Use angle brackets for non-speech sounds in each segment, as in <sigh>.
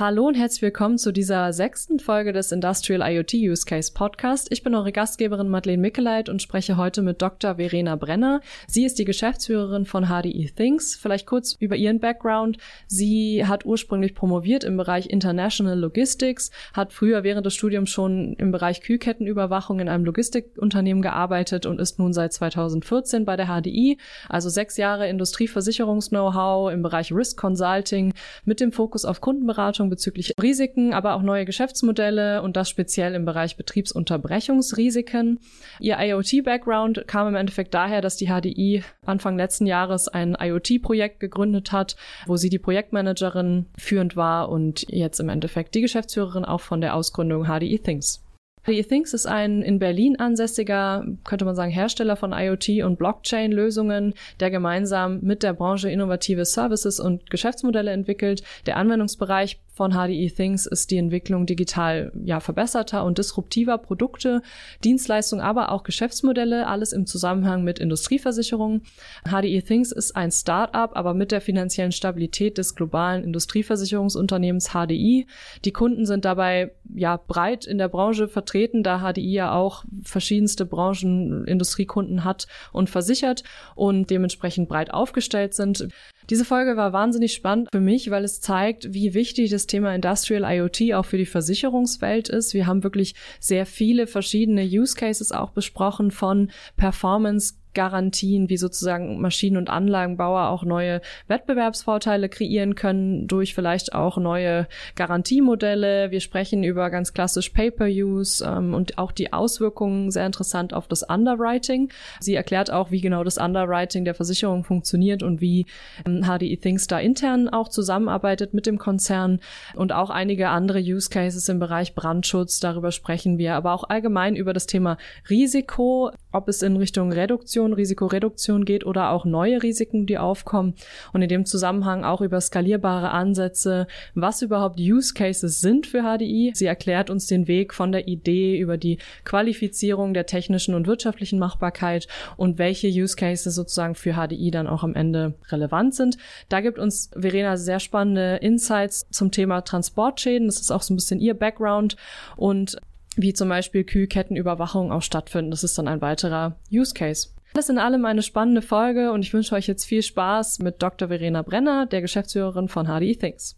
Hallo und herzlich willkommen zu dieser sechsten Folge des Industrial IoT Use Case Podcast. Ich bin eure Gastgeberin Madeleine Mickeleit und spreche heute mit Dr. Verena Brenner. Sie ist die Geschäftsführerin von HDE Things. Vielleicht kurz über ihren Background. Sie hat ursprünglich promoviert im Bereich International Logistics, hat früher während des Studiums schon im Bereich Kühlkettenüberwachung in einem Logistikunternehmen gearbeitet und ist nun seit 2014 bei der HDI, also sechs Jahre Industrieversicherungs-Know-how im Bereich Risk Consulting mit dem Fokus auf Kundenberatung Forschung bezüglich Risiken, aber auch neue Geschäftsmodelle und das speziell im Bereich Betriebsunterbrechungsrisiken. Ihr IoT-Background kam im Endeffekt daher, dass die HDI Anfang letzten Jahres ein IoT-Projekt gegründet hat, wo sie die Projektmanagerin führend war und jetzt im Endeffekt die Geschäftsführerin auch von der Ausgründung HDI Things. HDE Things ist ein in Berlin ansässiger, könnte man sagen, Hersteller von IoT und Blockchain-Lösungen, der gemeinsam mit der Branche innovative Services und Geschäftsmodelle entwickelt. Der Anwendungsbereich von HDE Things ist die Entwicklung digital ja verbesserter und disruptiver Produkte, Dienstleistungen, aber auch Geschäftsmodelle, alles im Zusammenhang mit Industrieversicherungen. HDE Things ist ein Start-up, aber mit der finanziellen Stabilität des globalen Industrieversicherungsunternehmens HDI. Die Kunden sind dabei ja breit in der Branche vertreten, da HDI ja auch verschiedenste Branchen, Industriekunden hat und versichert und dementsprechend breit aufgestellt sind. Diese Folge war wahnsinnig spannend für mich, weil es zeigt, wie wichtig das Thema Industrial IoT auch für die Versicherungswelt ist. Wir haben wirklich sehr viele verschiedene Use Cases auch besprochen von Performance Garantien, wie sozusagen Maschinen- und Anlagenbauer auch neue Wettbewerbsvorteile kreieren können durch vielleicht auch neue Garantiemodelle. Wir sprechen über ganz klassisch Pay-per-Use ähm, und auch die Auswirkungen sehr interessant auf das Underwriting. Sie erklärt auch, wie genau das Underwriting der Versicherung funktioniert und wie ähm, HDI Things da intern auch zusammenarbeitet mit dem Konzern und auch einige andere Use Cases im Bereich Brandschutz. Darüber sprechen wir, aber auch allgemein über das Thema Risiko, ob es in Richtung Reduktion Prävention, Risikoreduktion geht oder auch neue Risiken, die aufkommen. Und in dem Zusammenhang auch über skalierbare Ansätze, was überhaupt Use Cases sind für HDI. Sie erklärt uns den Weg von der Idee über die Qualifizierung der technischen und wirtschaftlichen Machbarkeit und welche Use Cases sozusagen für HDI dann auch am Ende relevant sind. Da gibt uns Verena sehr spannende Insights zum Thema Transportschäden. Das ist auch so ein bisschen ihr Background und wie zum Beispiel Kühlkettenüberwachung auch stattfinden. Das ist dann ein weiterer Use Case. Alles in allem eine spannende Folge und ich wünsche euch jetzt viel Spaß mit Dr. Verena Brenner, der Geschäftsführerin von HDI Things.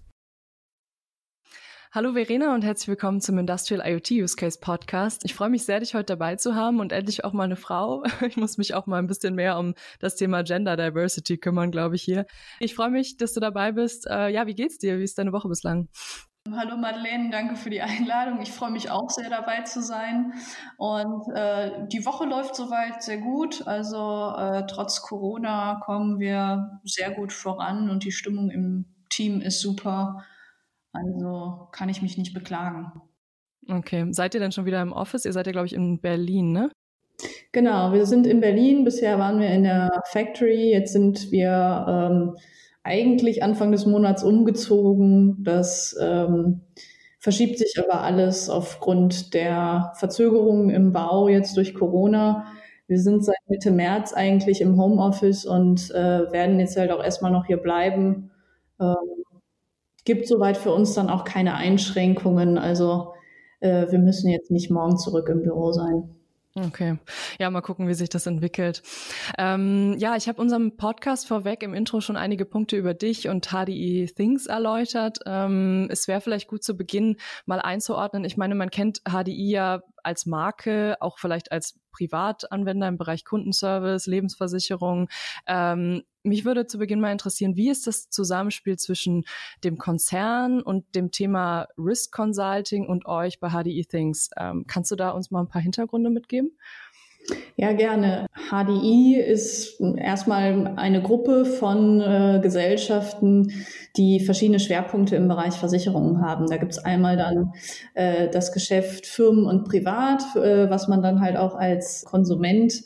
Hallo Verena und herzlich willkommen zum Industrial IoT Use Case Podcast. Ich freue mich sehr, dich heute dabei zu haben und endlich auch mal eine Frau. <laughs> Ich muss mich auch mal ein bisschen mehr um das Thema Gender Diversity kümmern, glaube ich hier. Ich freue mich, dass du dabei bist. Äh, ja, wie geht's dir? Wie ist deine Woche bislang? Hallo Madeleine, danke für die Einladung. Ich freue mich auch sehr dabei zu sein. Und äh, die Woche läuft soweit sehr gut. Also äh, trotz Corona kommen wir sehr gut voran und die Stimmung im Team ist super. Also kann ich mich nicht beklagen. Okay, seid ihr denn schon wieder im Office? Ihr seid ja, glaube ich, in Berlin, ne? Genau, wir sind in Berlin. Bisher waren wir in der Factory. Jetzt sind wir ähm, eigentlich Anfang des Monats umgezogen. Das ähm, verschiebt sich aber alles aufgrund der Verzögerungen im Bau jetzt durch Corona. Wir sind seit Mitte März eigentlich im Homeoffice und äh, werden jetzt halt auch erstmal noch hier bleiben. Ähm, gibt soweit für uns dann auch keine Einschränkungen. Also äh, wir müssen jetzt nicht morgen zurück im Büro sein. Okay. Ja, mal gucken, wie sich das entwickelt. Ähm, ja, ich habe unserem Podcast vorweg im Intro schon einige Punkte über dich und HDI Things erläutert. Ähm, es wäre vielleicht gut zu Beginn mal einzuordnen. Ich meine, man kennt HDI ja als Marke, auch vielleicht als Privatanwender im Bereich Kundenservice, Lebensversicherung. Ähm, mich würde zu Beginn mal interessieren, wie ist das Zusammenspiel zwischen dem Konzern und dem Thema Risk Consulting und euch bei HDI Things? Ähm, kannst du da uns mal ein paar Hintergründe mitgeben? Ja, gerne. HDI ist erstmal eine Gruppe von äh, Gesellschaften, die verschiedene Schwerpunkte im Bereich Versicherungen haben. Da gibt's einmal dann äh, das Geschäft Firmen und Privat, äh, was man dann halt auch als Konsument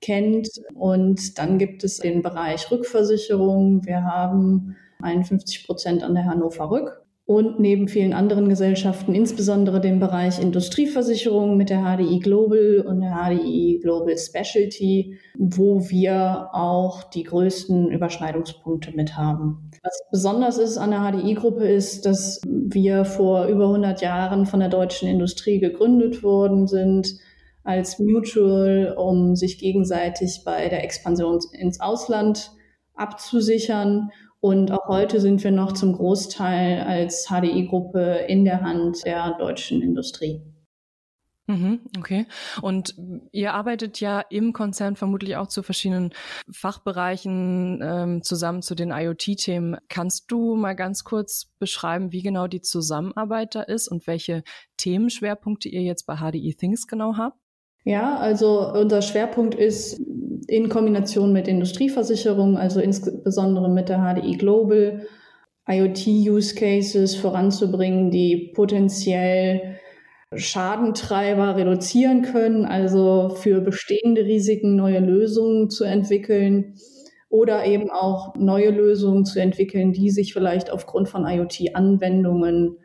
kennt. Und dann gibt es den Bereich Rückversicherung. Wir haben 51 Prozent an der Hannover Rück und neben vielen anderen Gesellschaften, insbesondere dem Bereich Industrieversicherung mit der HDI Global und der HDI Global Specialty, wo wir auch die größten Überschneidungspunkte mit haben. Was besonders ist an der HDI-Gruppe ist, dass wir vor über 100 Jahren von der deutschen Industrie gegründet worden sind als Mutual, um sich gegenseitig bei der Expansion ins Ausland abzusichern und auch heute sind wir noch zum Großteil als HDI-Gruppe in der Hand der deutschen Industrie. Mhm, okay. Und ihr arbeitet ja im Konzern vermutlich auch zu verschiedenen Fachbereichen ähm, zusammen zu den IoT-Themen. Kannst du mal ganz kurz beschreiben, wie genau die Zusammenarbeit da ist und welche Themenschwerpunkte ihr jetzt bei HDI Things genau habt? Ja, also unser Schwerpunkt ist in Kombination mit Industrieversicherung, also insbesondere mit der HDI Global, IoT-Use Cases voranzubringen, die potenziell Schadentreiber reduzieren können, also für bestehende Risiken neue Lösungen zu entwickeln oder eben auch neue Lösungen zu entwickeln, die sich vielleicht aufgrund von IoT-Anwendungen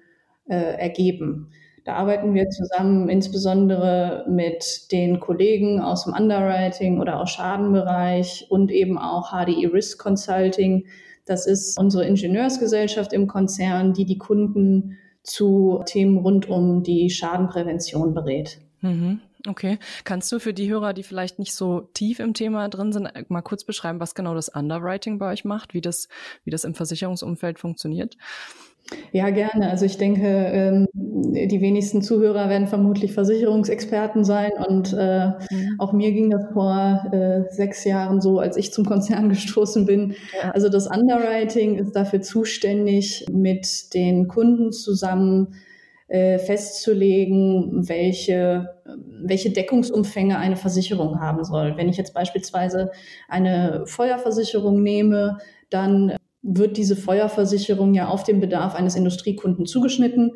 äh, ergeben. Da arbeiten wir zusammen insbesondere mit den Kollegen aus dem Underwriting oder aus Schadenbereich und eben auch HDI Risk Consulting. Das ist unsere Ingenieursgesellschaft im Konzern, die die Kunden zu Themen rund um die Schadenprävention berät. Mhm. Okay. Kannst du für die Hörer, die vielleicht nicht so tief im Thema drin sind, mal kurz beschreiben, was genau das Underwriting bei euch macht, wie das, wie das im Versicherungsumfeld funktioniert? Ja, gerne. Also ich denke, ähm, die wenigsten Zuhörer werden vermutlich Versicherungsexperten sein. Und äh, mhm. auch mir ging das vor äh, sechs Jahren so, als ich zum Konzern <laughs> gestoßen bin. Also das Underwriting ist dafür zuständig, mit den Kunden zusammen äh, festzulegen, welche, welche Deckungsumfänge eine Versicherung haben soll. Wenn ich jetzt beispielsweise eine Feuerversicherung nehme, dann wird diese Feuerversicherung ja auf den Bedarf eines Industriekunden zugeschnitten.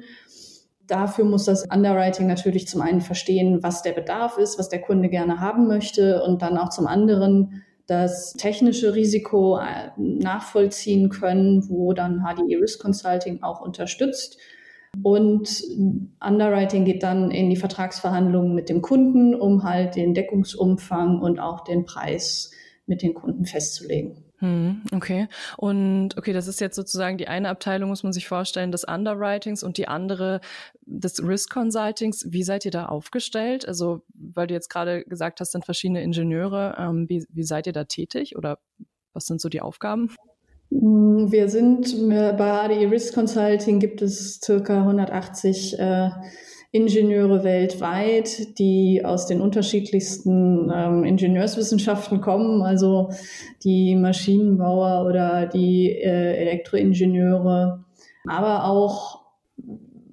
Dafür muss das Underwriting natürlich zum einen verstehen, was der Bedarf ist, was der Kunde gerne haben möchte und dann auch zum anderen das technische Risiko äh, nachvollziehen können, wo dann HDE Risk Consulting auch unterstützt. Und Underwriting geht dann in die Vertragsverhandlungen mit dem Kunden, um halt den Deckungsumfang und auch den Preis mit den Kunden festzulegen. Hm, okay. Und okay, das ist jetzt sozusagen die eine Abteilung, muss man sich vorstellen, des Underwritings und die andere des Risk Consultings. Wie seid ihr da aufgestellt? Also, weil du jetzt gerade gesagt hast, sind verschiedene Ingenieure. Ähm, wie, wie seid ihr da tätig oder was sind so die Aufgaben? Hm, wir sind bei HDI Risk Consulting gibt es circa 180 äh, Ingenieure weltweit, die aus den unterschiedlichsten ähm, Ingenieurswissenschaften kommen, also die Maschinenbauer oder die äh, Elektroingenieure, aber auch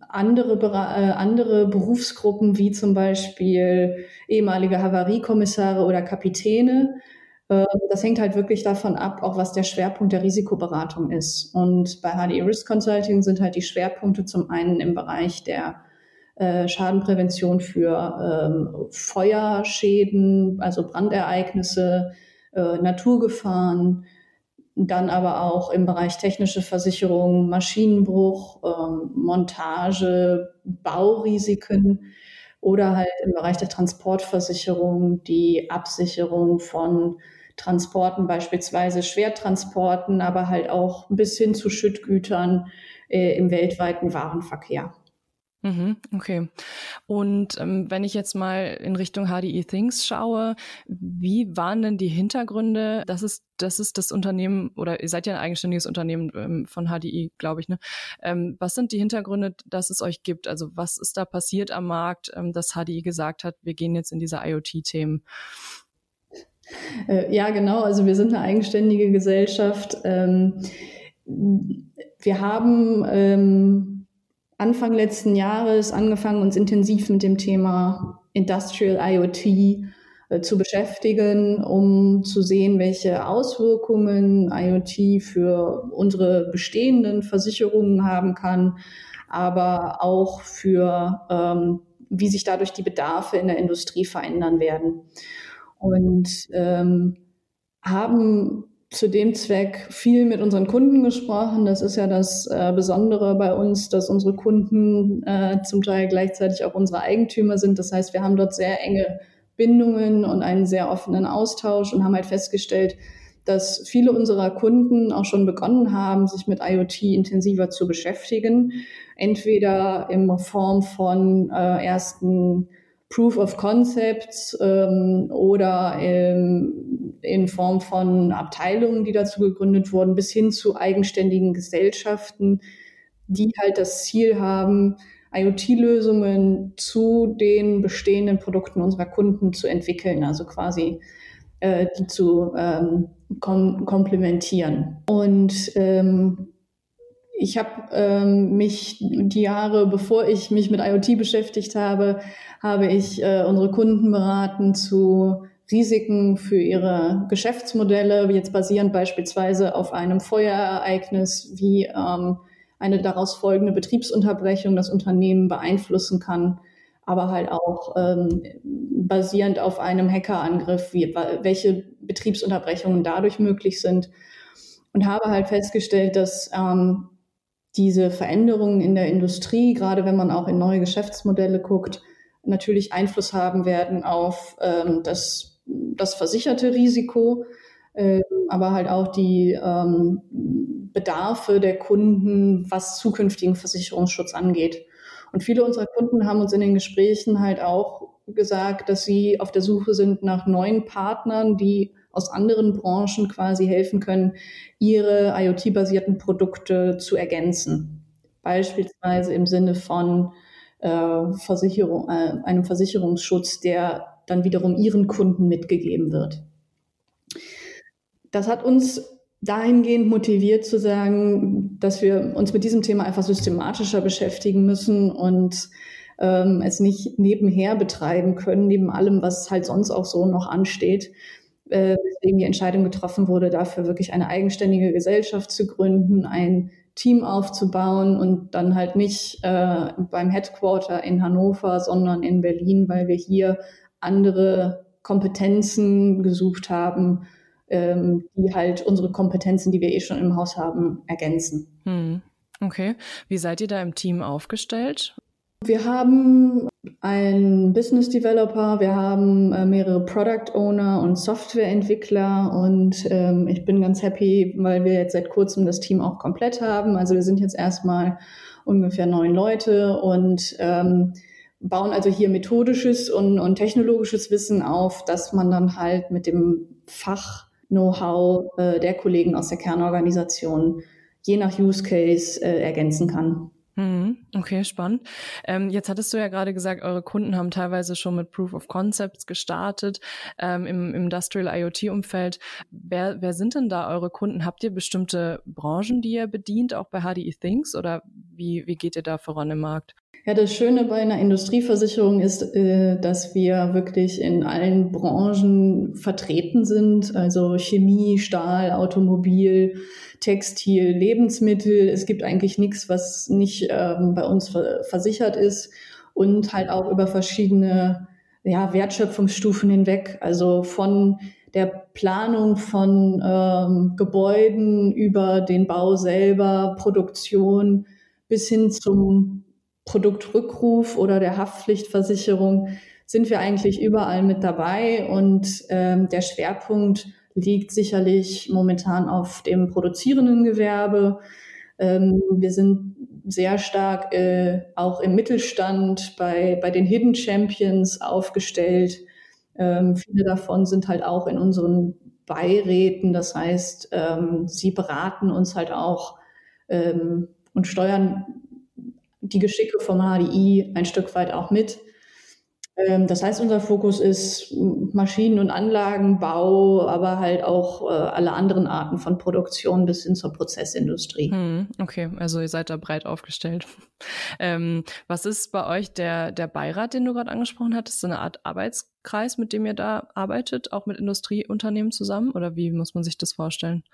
andere, äh, andere Berufsgruppen wie zum Beispiel ehemalige Havariekommissare oder Kapitäne. Äh, das hängt halt wirklich davon ab, auch was der Schwerpunkt der Risikoberatung ist. Und bei HDE Risk Consulting sind halt die Schwerpunkte zum einen im Bereich der äh, Schadenprävention für ähm, Feuerschäden, also Brandereignisse, äh, Naturgefahren, dann aber auch im Bereich technische Versicherung, Maschinenbruch, ähm, Montage, Baurisiken oder halt im Bereich der Transportversicherung die Absicherung von Transporten, beispielsweise Schwertransporten, aber halt auch bis hin zu Schüttgütern äh, im weltweiten Warenverkehr. Mhm, okay. Und ähm, wenn ich jetzt mal in Richtung HDE Things schaue, wie waren denn die Hintergründe? Das ist, das ist das Unternehmen oder ihr seid ja ein eigenständiges Unternehmen ähm, von HDI, glaube ich. Ne? Ähm, was sind die Hintergründe, dass es euch gibt? Also was ist da passiert am Markt, ähm, dass HDI gesagt hat, wir gehen jetzt in diese IoT-Themen? Äh, ja, genau. Also wir sind eine eigenständige Gesellschaft. Ähm, wir haben ähm, Anfang letzten Jahres angefangen, uns intensiv mit dem Thema Industrial IoT äh, zu beschäftigen, um zu sehen, welche Auswirkungen IoT für unsere bestehenden Versicherungen haben kann, aber auch für, ähm, wie sich dadurch die Bedarfe in der Industrie verändern werden. Und ähm, haben zu dem Zweck viel mit unseren Kunden gesprochen. Das ist ja das äh, Besondere bei uns, dass unsere Kunden äh, zum Teil gleichzeitig auch unsere Eigentümer sind. Das heißt, wir haben dort sehr enge Bindungen und einen sehr offenen Austausch und haben halt festgestellt, dass viele unserer Kunden auch schon begonnen haben, sich mit IoT intensiver zu beschäftigen. Entweder in Form von äh, ersten Proof of Concepts ähm, oder ähm, in Form von Abteilungen, die dazu gegründet wurden, bis hin zu eigenständigen Gesellschaften, die halt das Ziel haben, IoT-Lösungen zu den bestehenden Produkten unserer Kunden zu entwickeln, also quasi äh, die zu ähm, kom komplementieren. Und ähm, ich habe ähm, mich die Jahre, bevor ich mich mit IoT beschäftigt habe, habe ich äh, unsere Kunden beraten zu Risiken für ihre Geschäftsmodelle, jetzt basierend beispielsweise auf einem Feuerereignis, wie ähm, eine daraus folgende Betriebsunterbrechung das Unternehmen beeinflussen kann, aber halt auch ähm, basierend auf einem Hackerangriff, wie, welche Betriebsunterbrechungen dadurch möglich sind. Und habe halt festgestellt, dass ähm, diese Veränderungen in der Industrie, gerade wenn man auch in neue Geschäftsmodelle guckt, natürlich Einfluss haben werden auf ähm, das, das versicherte Risiko, äh, aber halt auch die ähm, Bedarfe der Kunden, was zukünftigen Versicherungsschutz angeht. Und viele unserer Kunden haben uns in den Gesprächen halt auch gesagt, dass sie auf der Suche sind nach neuen Partnern, die aus anderen Branchen quasi helfen können, ihre IoT-basierten Produkte zu ergänzen. Beispielsweise im Sinne von äh, Versicherung, äh, einem Versicherungsschutz, der dann wiederum ihren Kunden mitgegeben wird. Das hat uns dahingehend motiviert zu sagen, dass wir uns mit diesem Thema einfach systematischer beschäftigen müssen und ähm, es nicht nebenher betreiben können, neben allem, was halt sonst auch so noch ansteht. Äh, deswegen die Entscheidung getroffen wurde, dafür wirklich eine eigenständige Gesellschaft zu gründen, ein Team aufzubauen und dann halt nicht äh, beim Headquarter in Hannover, sondern in Berlin, weil wir hier andere Kompetenzen gesucht haben, ähm, die halt unsere Kompetenzen, die wir eh schon im Haus haben, ergänzen. Hm. Okay. Wie seid ihr da im Team aufgestellt? Wir haben einen Business Developer, wir haben äh, mehrere Product Owner und Softwareentwickler und ähm, ich bin ganz happy, weil wir jetzt seit kurzem das Team auch komplett haben. Also wir sind jetzt erstmal ungefähr neun Leute und ähm, bauen also hier methodisches und, und technologisches Wissen auf, dass man dann halt mit dem Fach-Know-how äh, der Kollegen aus der Kernorganisation je nach Use Case äh, ergänzen kann. Mhm. Okay, spannend. Ähm, jetzt hattest du ja gerade gesagt, eure Kunden haben teilweise schon mit Proof of Concepts gestartet ähm, im, im Industrial IoT-Umfeld. Wer, wer sind denn da eure Kunden? Habt ihr bestimmte Branchen, die ihr bedient, auch bei HDE Things oder wie, wie geht ihr da voran im Markt? Ja, das Schöne bei einer Industrieversicherung ist, äh, dass wir wirklich in allen Branchen vertreten sind, also Chemie, Stahl, Automobil, Textil, Lebensmittel. Es gibt eigentlich nichts, was nicht ähm, bei uns versichert ist. Und halt auch über verschiedene ja, Wertschöpfungsstufen hinweg, also von der Planung von ähm, Gebäuden über den Bau selber, Produktion bis hin zum Produktrückruf oder der Haftpflichtversicherung sind wir eigentlich überall mit dabei und ähm, der Schwerpunkt liegt sicherlich momentan auf dem produzierenden Gewerbe. Ähm, wir sind sehr stark äh, auch im Mittelstand bei, bei den Hidden Champions aufgestellt. Ähm, viele davon sind halt auch in unseren Beiräten. Das heißt, ähm, sie beraten uns halt auch ähm, und steuern die Geschicke vom HDI ein Stück weit auch mit. Ähm, das heißt, unser Fokus ist Maschinen- und Anlagenbau, aber halt auch äh, alle anderen Arten von Produktion bis hin zur Prozessindustrie. Hm, okay, also ihr seid da breit aufgestellt. <laughs> Ähm, was ist bei euch der, der Beirat, den du gerade angesprochen hattest? So eine Art Arbeitskreis, mit dem ihr da arbeitet, auch mit Industrieunternehmen zusammen? Oder wie muss man sich das vorstellen?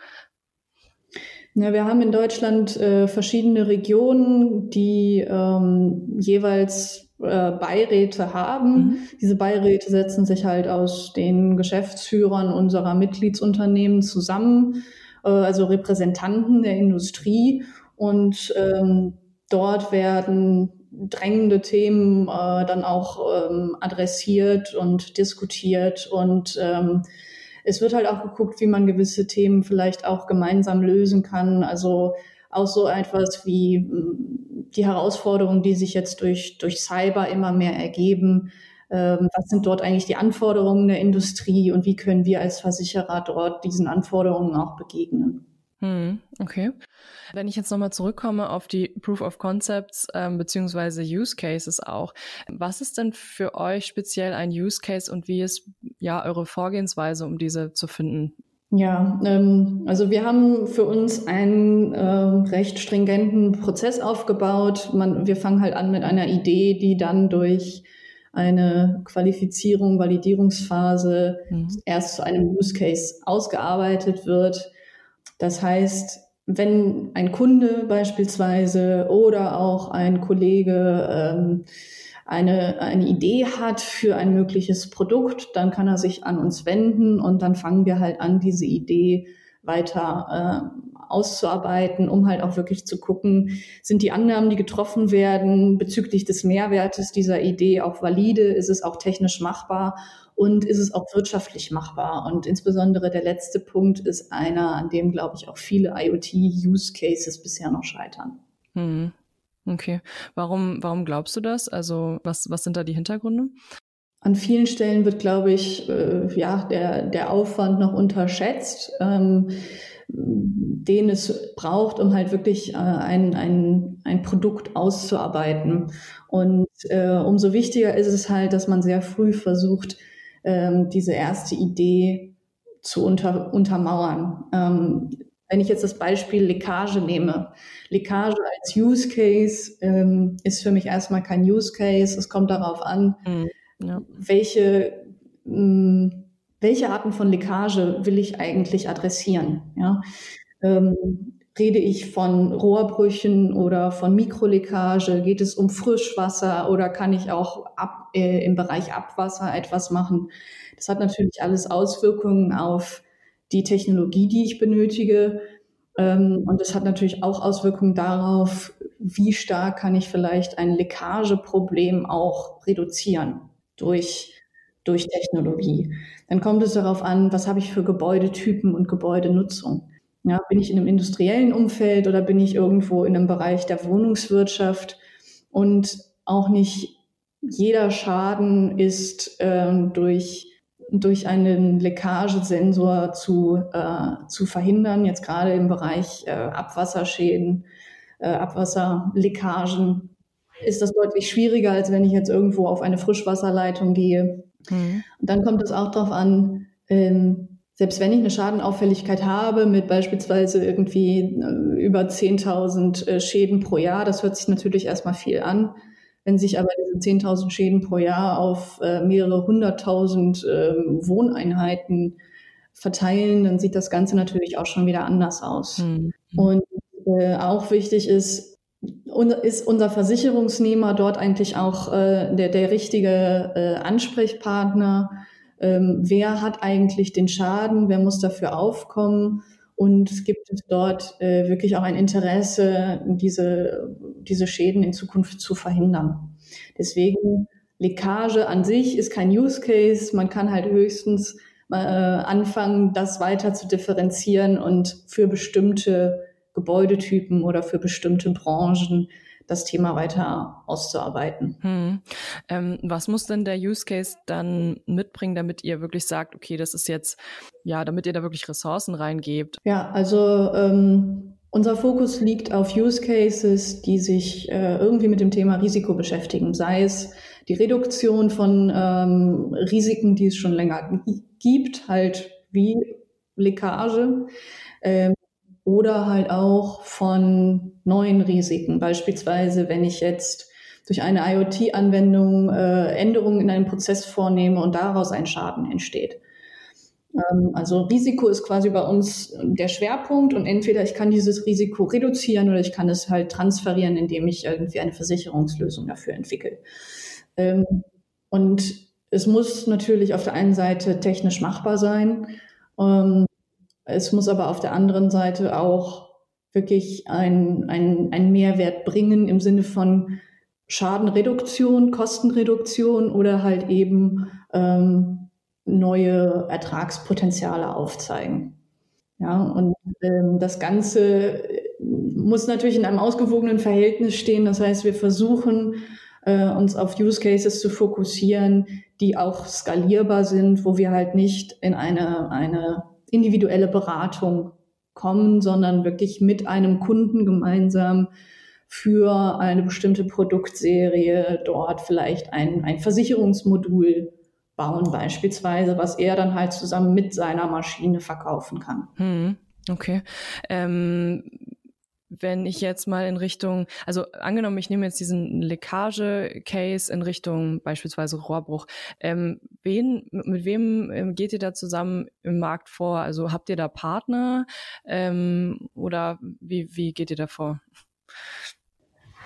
Ja, wir haben in Deutschland äh, verschiedene Regionen, die ähm, jeweils äh, Beiräte haben. Mhm. Diese Beiräte setzen sich halt aus den Geschäftsführern unserer Mitgliedsunternehmen zusammen, äh, also Repräsentanten der Industrie. Und ähm, dort werden drängende Themen äh, dann auch ähm, adressiert und diskutiert und ähm, es wird halt auch geguckt, wie man gewisse Themen vielleicht auch gemeinsam lösen kann. Also auch so etwas wie mm, die Herausforderungen, die sich jetzt durch, durch Cyber immer mehr ergeben. Ähm, was sind dort eigentlich die Anforderungen der Industrie und wie können wir als Versicherer dort diesen Anforderungen auch begegnen? Hm, okay. Wenn ich jetzt nochmal zurückkomme auf die Proof of Concepts ähm, beziehungsweise Use Cases auch, was ist denn für euch speziell ein Use Case und wie ist ja eure Vorgehensweise, um diese zu finden? Ja, ähm, also wir haben für uns einen äh, recht stringenten Prozess aufgebaut. Man, wir fangen halt an mit einer Idee, die dann durch eine Qualifizierung, Validierungsphase mhm. erst zu einem Use Case ausgearbeitet wird. Das heißt, wenn ein Kunde beispielsweise oder auch ein Kollege ähm, eine, eine Idee hat für ein mögliches Produkt, dann kann er sich an uns wenden und dann fangen wir halt an, diese Idee weiter äh, auszuarbeiten, um halt auch wirklich zu gucken, sind die Annahmen, die getroffen werden bezüglich des Mehrwertes dieser Idee auch valide, ist es auch technisch machbar und ist es auch wirtschaftlich machbar. Und insbesondere der letzte Punkt ist einer, an dem, glaube ich, auch viele IoT-Use-Cases bisher noch scheitern. Hm. Okay. Warum, warum glaubst du das? Also was, was sind da die Hintergründe? An vielen Stellen wird, glaube ich, äh, ja, der, der Aufwand noch unterschätzt, ähm, den es braucht, um halt wirklich äh, ein, ein, ein Produkt auszuarbeiten. Und äh, umso wichtiger ist es halt, dass man sehr früh versucht, ähm, diese erste Idee zu unter, untermauern. Ähm, wenn ich jetzt das Beispiel Leckage nehme, Leckage als Use Case ähm, ist für mich erstmal kein Use Case. Es kommt darauf an, mhm. ja. welche, mh, hm, welche Arten von Leckage will ich eigentlich adressieren. Ja? Ähm, rede ich von Rohrbrüchen oder von Mikroleckage? Geht es um Frischwasser oder kann ich auch ab, äh, im Bereich Abwasser etwas machen? Das hat natürlich alles Auswirkungen auf die Technologie, die ich benötige. Ähm, und es hat natürlich auch Auswirkungen darauf, wie stark kann ich vielleicht ein Leckageproblem auch reduzieren durch, durch Technologie. Dann kommt es darauf an, was habe ich für Gebäudetypen und Gebäudenutzung. Ja, bin ich in einem industriellen Umfeld oder bin ich irgendwo in einem Bereich der Wohnungswirtschaft? Und auch nicht jeder Schaden ist äh, durch durch einen Leckagesensor zu, äh, zu verhindern, jetzt gerade im Bereich äh, Abwasserschäden, äh, Abwasserleckagen, ist das deutlich schwieriger, als wenn ich jetzt irgendwo auf eine Frischwasserleitung gehe. Mhm. Und dann kommt es auch darauf an, ähm, selbst wenn ich eine Schadenauffälligkeit habe mit beispielsweise irgendwie äh, über 10.000 äh, Schäden pro Jahr, das hört sich natürlich erstmal viel an, wenn sich aber diese 10.000 Schäden pro Jahr auf äh, mehrere hunderttausend äh, Wohneinheiten verteilen, dann sieht das Ganze natürlich auch schon wieder anders aus. Mhm. Und auch wichtig ist, ist unser Versicherungsnehmer dort eigentlich auch der, der richtige Ansprechpartner? Ähm, wer hat eigentlich den Schaden? Wer muss dafür aufkommen? Und gibt es dort äh, wirklich auch ein Interesse, diese, diese Schäden in Zukunft zu verhindern? Deswegen Leckage an sich ist kein Use Case. Man kann halt höchstens äh, anfangen, das weiter zu differenzieren und für bestimmte Gebäudetypen oder für bestimmte Branchen das Thema weiter auszuarbeiten. Hm. Ähm, was muss denn der Use Case dann mitbringen, damit ihr wirklich sagt, okay, das ist jetzt, ja, damit ihr da wirklich Ressourcen reingebt? Ja, also ähm, unser Fokus liegt auf Use Cases, die sich äh, irgendwie mit dem Thema Risiko beschäftigen, sei es die Reduktion von ähm, Risiken, die es schon länger gibt, halt wie Leckage, ähm, oder halt auch von neuen Risiken. Beispielsweise, wenn ich jetzt durch eine IoT-Anwendung äh, Änderungen in einem Prozess vornehme und daraus ein Schaden entsteht. Ähm, also Risiko ist quasi bei uns der Schwerpunkt und entweder ich kann dieses Risiko reduzieren oder ich kann es halt transferieren, indem ich irgendwie eine Versicherungslösung dafür entwickle. Ähm, und es muss natürlich auf der einen Seite technisch machbar sein. Ähm, es muss aber auf der anderen Seite auch wirklich ein, ein, Mehrwert bringen im Sinne von Schadenreduktion, Kostenreduktion oder halt eben ähm, neue Ertragspotenziale aufzeigen. Ja, und ähm, das Ganze muss natürlich in einem ausgewogenen Verhältnis stehen. Das heißt, wir versuchen, äh, uns auf Use Cases zu fokussieren, die auch skalierbar sind, wo wir halt nicht in eine, eine individuelle Beratung kommen, sondern wirklich mit einem Kunden gemeinsam für eine bestimmte Produktserie dort vielleicht ein, ein Versicherungsmodul bauen beispielsweise, was er dann halt zusammen mit seiner Maschine verkaufen kann. Hm, okay. Ähm, wenn ich jetzt mal in Richtung, also angenommen, ich nehme jetzt diesen Leckage-Case in Richtung beispielsweise Rohrbruch, ähm, wen, mit wem ähm, geht ihr da zusammen im Markt vor? Also habt ihr da Partner ähm, oder wie, wie geht ihr da vor?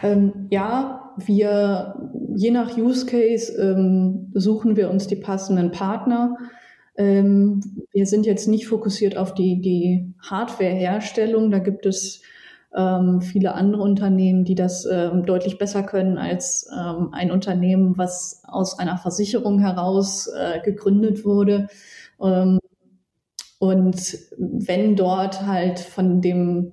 Ähm, ja, wir, je nach Use Case, ähm, suchen wir uns die passenden Partner. Ähm, wir sind jetzt nicht fokussiert auf die, die Hardware-Herstellung. Da gibt es ähm, viele andere Unternehmen, die das ähm, deutlich besser können als ähm, ein Unternehmen, was aus einer Versicherung heraus äh, gegründet wurde. Ähm, und wenn dort halt von dem,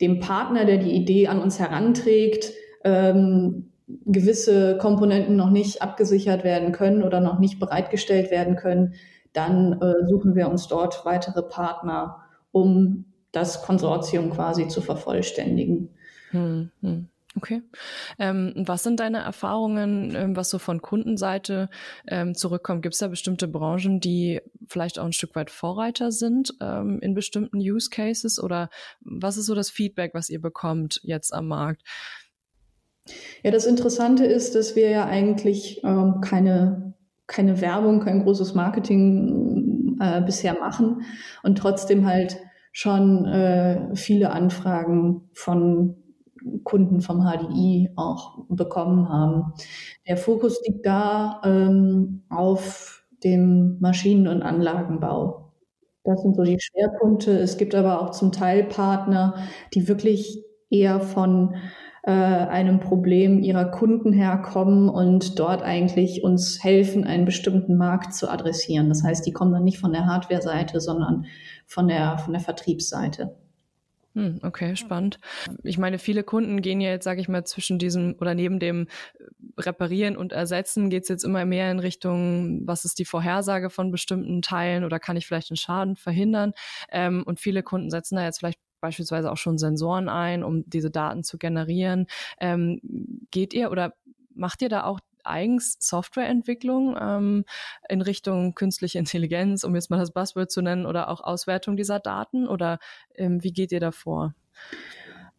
dem Partner, der die Idee an uns heranträgt, ähm, gewisse Komponenten noch nicht abgesichert werden können oder noch nicht bereitgestellt werden können, dann äh, suchen wir uns dort weitere Partner, um das Konsortium quasi zu vervollständigen. Hm, hm. Okay. Ähm, was sind deine Erfahrungen, ähm, was so von Kundenseite ähm, zurückkommt? Gibt es da bestimmte Branchen, die vielleicht auch ein Stück weit Vorreiter sind ähm, in bestimmten Use Cases? Oder was ist so das Feedback, was ihr bekommt jetzt am Markt? Ja, das Interessante ist, dass wir ja eigentlich ähm, keine, keine Werbung, kein großes Marketing äh, bisher machen und trotzdem halt schon äh, viele Anfragen von Kunden vom HDI auch bekommen haben. Der Fokus liegt da ähm, auf dem Maschinen- und Anlagenbau. Das sind so die Schwerpunkte. Es gibt aber auch zum Teil Partner, die wirklich eher von äh, einem Problem ihrer Kunden herkommen und dort eigentlich uns helfen, einen bestimmten Markt zu adressieren. Das heißt, die kommen dann nicht von der Hardware-Seite, sondern von der, von der Vertriebsseite. Hm, okay, spannend. Ich meine, viele Kunden gehen ja jetzt, sage ich mal, zwischen diesem oder neben dem Reparieren und Ersetzen geht es jetzt immer mehr in Richtung, was ist die Vorhersage von bestimmten Teilen oder kann ich vielleicht einen Schaden verhindern? Ähm, und viele Kunden setzen da jetzt vielleicht beispielsweise auch schon Sensoren ein, um diese Daten zu generieren. Ähm, geht ihr oder macht ihr da auch eigens Softwareentwicklung ähm, in Richtung künstliche Intelligenz, um jetzt mal das Buzzword zu nennen, oder auch Auswertung dieser Daten? Oder ähm, wie geht ihr da vor?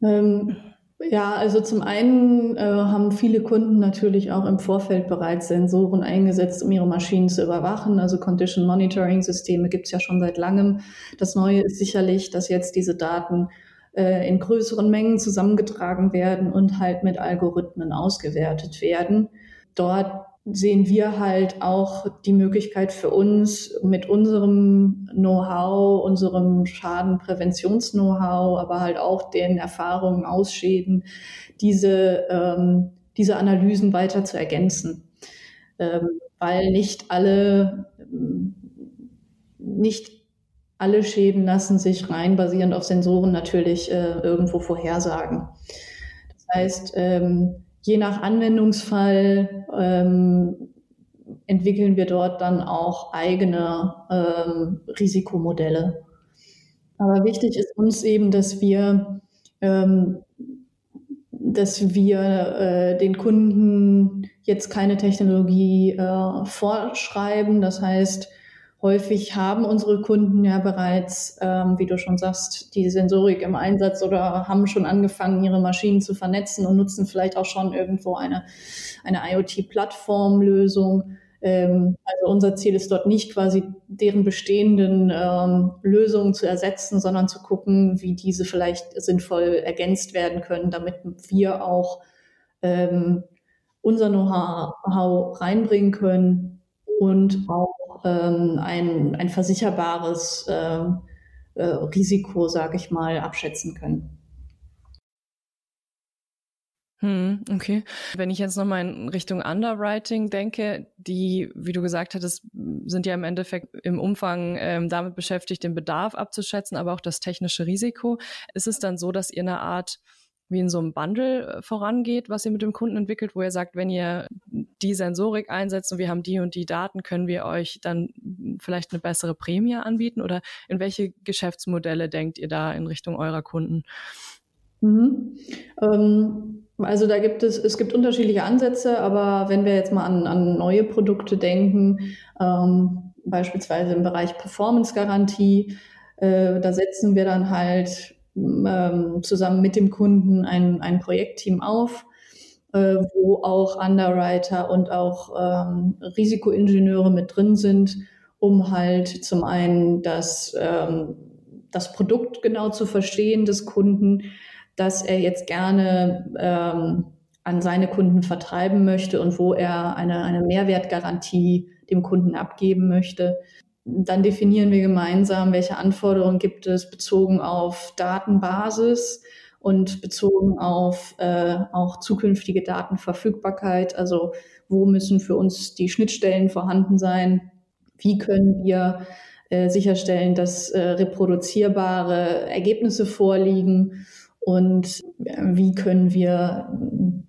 Ähm, ja, also zum einen äh, haben viele Kunden natürlich auch im Vorfeld bereits Sensoren eingesetzt, um ihre Maschinen zu überwachen. Also Condition Monitoring Systeme gibt es ja schon seit langem. Das Neue ist sicherlich, dass jetzt diese Daten äh, in größeren Mengen zusammengetragen werden und halt mit Algorithmen ausgewertet werden. Dort sehen wir halt auch die Möglichkeit für uns mit unserem Know-how, unserem Schadenpräventions-Know-how, aber halt auch den Erfahrungen aus Schäden, diese, ähm, diese Analysen weiter zu ergänzen. Ähm, weil nicht alle, nicht alle Schäden lassen sich rein basierend auf Sensoren natürlich äh, irgendwo vorhersagen. Das heißt, ähm, je nach Anwendungsfall ähm, entwickeln wir dort dann auch eigene ähm, Risikomodelle. Aber wichtig ist uns eben, dass wir, ähm, dass wir äh, den Kunden jetzt keine Technologie äh, vorschreiben. Das heißt, Häufig haben unsere Kunden ja bereits, ähm, wie du schon sagst, die Sensorik im Einsatz oder haben schon angefangen, ihre Maschinen zu vernetzen und nutzen vielleicht auch schon irgendwo eine, eine IoT-Plattformlösung. Ähm, also unser Ziel ist dort nicht quasi deren bestehenden ähm, Lösungen zu ersetzen, sondern zu gucken, wie diese vielleicht sinnvoll ergänzt werden können, damit wir auch ähm, unser Know-how reinbringen können und auch ähm, ein, ein versicherbares äh, äh, Risiko, sage ich mal, abschätzen können. Hm, okay. Wenn ich jetzt nochmal in Richtung Underwriting denke, die, wie du gesagt hattest, sind ja im Endeffekt im Umfang ähm, damit beschäftigt, den Bedarf abzuschätzen, aber auch das technische Risiko. Ist es dann so, dass ihr eine Art wie in so einem Bundle äh, vorangeht, was ihr mit dem Kunden entwickelt, wo ihr sagt, wenn ihr die Sensorik einsetzt und wir haben die und die Daten, können wir euch dann vielleicht eine bessere Prämie anbieten? Oder in welche Geschäftsmodelle denkt ihr da in Richtung eurer Kunden? Mhm. Ähm, also da gibt es, es gibt unterschiedliche Ansätze, aber wenn wir jetzt mal an, an neue Produkte denken, ähm, beispielsweise im Bereich Performance-Garantie, äh, da setzen wir dann halt ähm, zusammen mit dem Kunden ein, ein Projektteam auf, äh, wo auch Underwriter und auch ähm, Risikoingenieure mit drin sind, um halt zum einen das, ähm, das Produkt genau zu verstehen des Kunden, dass er jetzt gerne ähm, an seine Kunden vertreiben möchte und wo er eine, eine Mehrwertgarantie dem Kunden abgeben möchte. Dann definieren wir gemeinsam, welche Anforderungen gibt es bezogen auf Datenbasis und bezogen auf äh, auch zukünftige Datenverfügbarkeit. Also wo müssen für uns die Schnittstellen vorhanden sein? Wie können wir äh, sicherstellen, dass äh, reproduzierbare Ergebnisse vorliegen? und wie können wir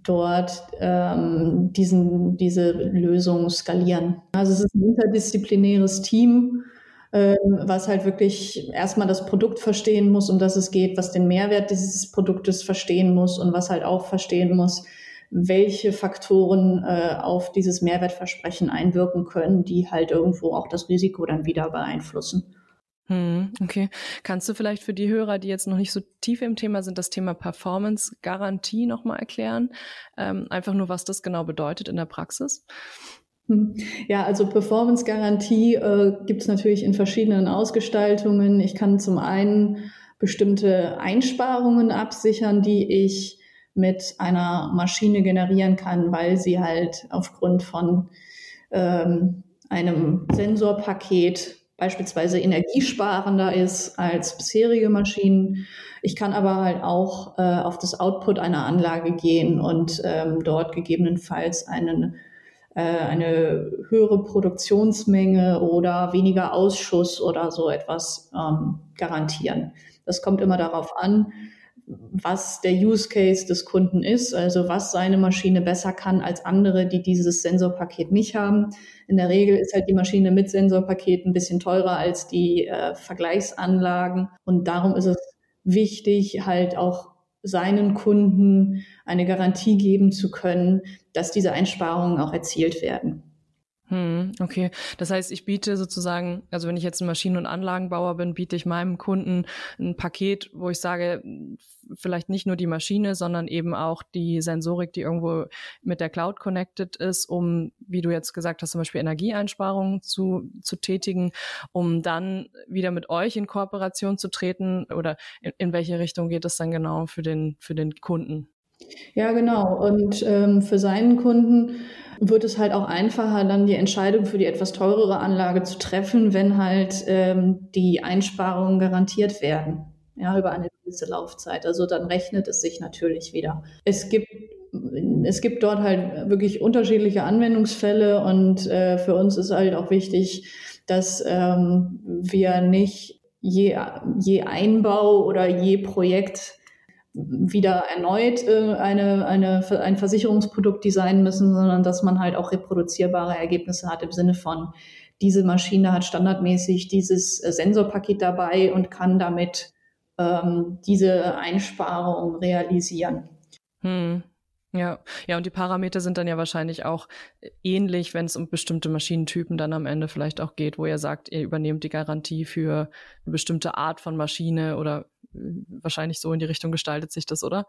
dort ähm, diesen, diese Lösung skalieren. Also es ist ein interdisziplinäres Team, was halt wirklich erstmal das Produkt verstehen muss, um das es geht, was den Mehrwert dieses Produktes verstehen muss und was halt auch verstehen muss, welche Faktoren äh, auf dieses Mehrwertversprechen einwirken können, die halt irgendwo auch das Risiko dann wieder beeinflussen. Hm, okay. Kannst du vielleicht für die Hörer, die jetzt noch nicht so tief im Thema sind, das Thema Performance-Garantie nochmal erklären? Ähm, einfach nur, was das genau bedeutet in der Praxis? Hm. Ja, also Performance-Garantie äh, gibt es natürlich in verschiedenen Ausgestaltungen. Ich kann zum einen bestimmte Einsparungen absichern, die ich mit einer Maschine generieren kann, weil sie halt aufgrund von ähm, einem Sensorpaket beispielsweise energiesparender ist als bisherige Maschinen. Ich kann aber halt auch äh, auf das Output einer Anlage gehen und ähm, dort gegebenenfalls einen, eine höhere Produktionsmenge oder weniger Ausschuss oder so etwas ähm, garantieren. Das kommt immer darauf an, was der Use Case des Kunden ist, also was seine Maschine besser kann als andere, die dieses Sensorpaket nicht haben. In der Regel ist halt die Maschine mit Sensorpaket ein bisschen teurer als die äh, Vergleichsanlagen und darum ist es wichtig, halt auch seinen Kunden eine Garantie geben zu können, dass diese Einsparungen auch erzielt werden. Hm, okay. Das heißt, ich biete sozusagen, also wenn ich jetzt ein Maschinen- und Anlagenbauer bin, biete ich meinem Kunden ein Paket, wo ich sage, vielleicht nicht nur die Maschine, sondern eben auch die Sensorik, die irgendwo mit der Cloud connected ist, um, wie du jetzt gesagt hast, zum Beispiel Energieeinsparungen zu, zu tätigen, um dann wieder mit euch in Kooperation zu treten oder in, in welche Richtung geht es dann genau für den, für den Kunden? Ja, genau. Und ähm, für seinen Kunden wird es halt auch einfacher, dann die Entscheidung für die etwas teurere Anlage zu treffen, wenn halt ähm, die Einsparungen garantiert werden. Ja, über eine gewisse Laufzeit. Also dann rechnet es sich natürlich wieder. Es gibt es gibt dort halt wirklich unterschiedliche Anwendungsfälle und äh, für uns ist halt auch wichtig, dass ähm, wir nicht je, je Einbau oder je Projekt wieder erneut äh, eine, eine, ein Versicherungsprodukt designen müssen, sondern dass man halt auch reproduzierbare Ergebnisse hat im Sinne von, diese Maschine hat standardmäßig dieses äh, Sensorpaket dabei und kann damit ähm, diese Einsparung realisieren. Hm. Ja, ja, und die Parameter sind dann ja wahrscheinlich auch ähnlich, wenn es um bestimmte Maschinentypen dann am Ende vielleicht auch geht, wo ihr sagt, ihr übernehmt die Garantie für eine bestimmte Art von Maschine oder wahrscheinlich so in die Richtung gestaltet sich das, oder?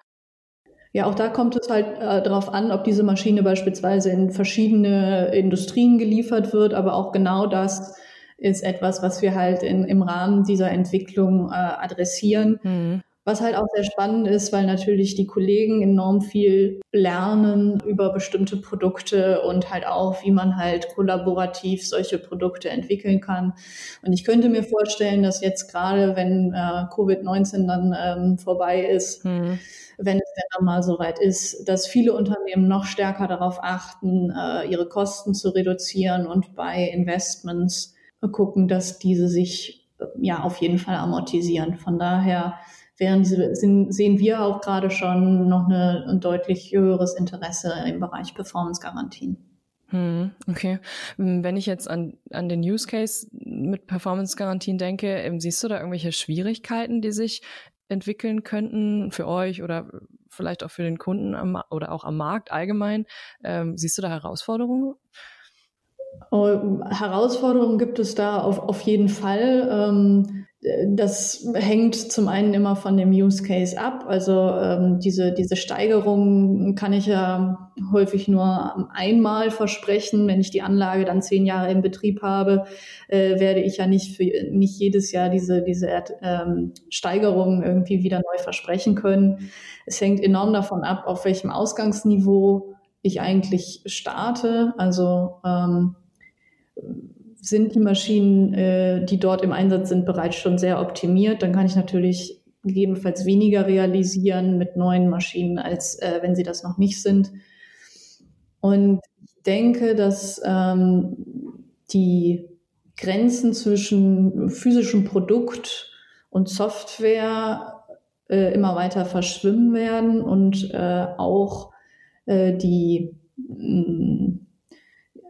Ja, auch da kommt es halt äh, darauf an, ob diese Maschine beispielsweise in verschiedene Industrien geliefert wird, aber auch genau das ist etwas, was wir halt in, im Rahmen dieser Entwicklung äh, adressieren. Mhm. Was halt auch sehr spannend ist, weil natürlich die Kollegen enorm viel lernen über bestimmte Produkte und halt auch, wie man halt kollaborativ solche Produkte entwickeln kann. Und ich könnte mir vorstellen, dass jetzt gerade, wenn äh, Covid-19 dann ähm, vorbei ist, mhm. wenn es denn dann mal soweit ist, dass viele Unternehmen noch stärker darauf achten, äh, ihre Kosten zu reduzieren und bei Investments gucken, dass diese sich äh, ja auf jeden Fall amortisieren. Von daher während diese, sehen wir auch gerade schon noch eine, ein deutlich höheres Interesse im Bereich Performance-Garantien. Hm, okay. Hm, wenn ich jetzt an, an den Use Case mit Performance-Garantien denke, ähm, siehst du da irgendwelche Schwierigkeiten, die sich entwickeln könnten für euch oder vielleicht auch für den Kunden am, oder auch am Markt allgemein? Ähm, siehst du da Herausforderungen? Oh, Herausforderungen gibt es da auf, auf jeden Fall. Ähm, das hängt zum einen immer von dem Use Case ab. Also ähm, diese, diese Steigerung kann ich ja häufig nur einmal versprechen. Wenn ich die Anlage dann zehn Jahre im Betrieb habe, äh, werde ich ja nicht, für, nicht jedes Jahr diese, diese ähm, Steigerung irgendwie wieder neu versprechen können. Es hängt enorm davon ab, auf welchem Ausgangsniveau ich eigentlich starte. Also ähm, sind die Maschinen, äh, die dort im Einsatz sind, bereits schon sehr optimiert. Dann kann ich natürlich gegebenenfalls weniger realisieren mit neuen Maschinen, als äh, wenn sie das noch nicht sind. Und ich denke, dass ähm, die Grenzen zwischen physischem Produkt und Software äh, immer weiter verschwimmen werden und äh, auch äh, die mh,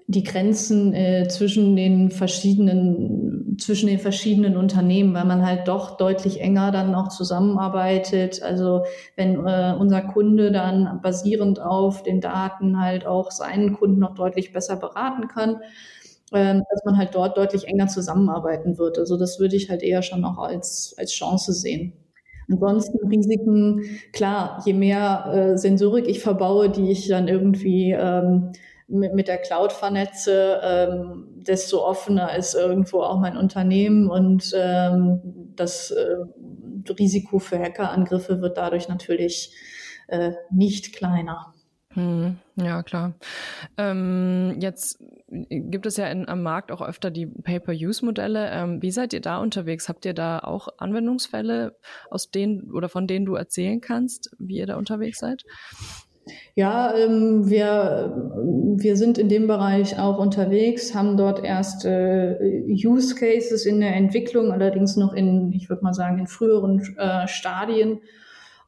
die Grenzen äh, zwischen den verschiedenen zwischen den verschiedenen Unternehmen, weil man halt doch deutlich enger dann auch zusammenarbeitet. Also wenn äh, unser Kunde dann basierend auf den Daten halt auch seinen Kunden noch deutlich besser beraten kann, äh, dass man halt dort deutlich enger zusammenarbeiten wird. Also das würde ich halt eher schon auch als als Chance sehen. Ansonsten Risiken, klar, je mehr äh, Sensorik ich verbaue, die ich dann irgendwie ähm, mit, mit der Cloud vernetze, ähm, desto offener ist irgendwo auch mein Unternehmen und ähm, das äh, Risiko für Hackerangriffe wird dadurch natürlich äh, nicht kleiner. Hm, ja, klar. Ähm, jetzt gibt es ja in, am Markt auch öfter die Pay-per-Use-Modelle. Ähm, wie seid ihr da unterwegs? Habt ihr da auch Anwendungsfälle, aus denen oder von denen du erzählen kannst, wie ihr da unterwegs seid? Ja, ähm, wir, wir sind in dem Bereich auch unterwegs, haben dort erst äh, Use Cases in der Entwicklung, allerdings noch in, ich würde mal sagen, in früheren äh, Stadien.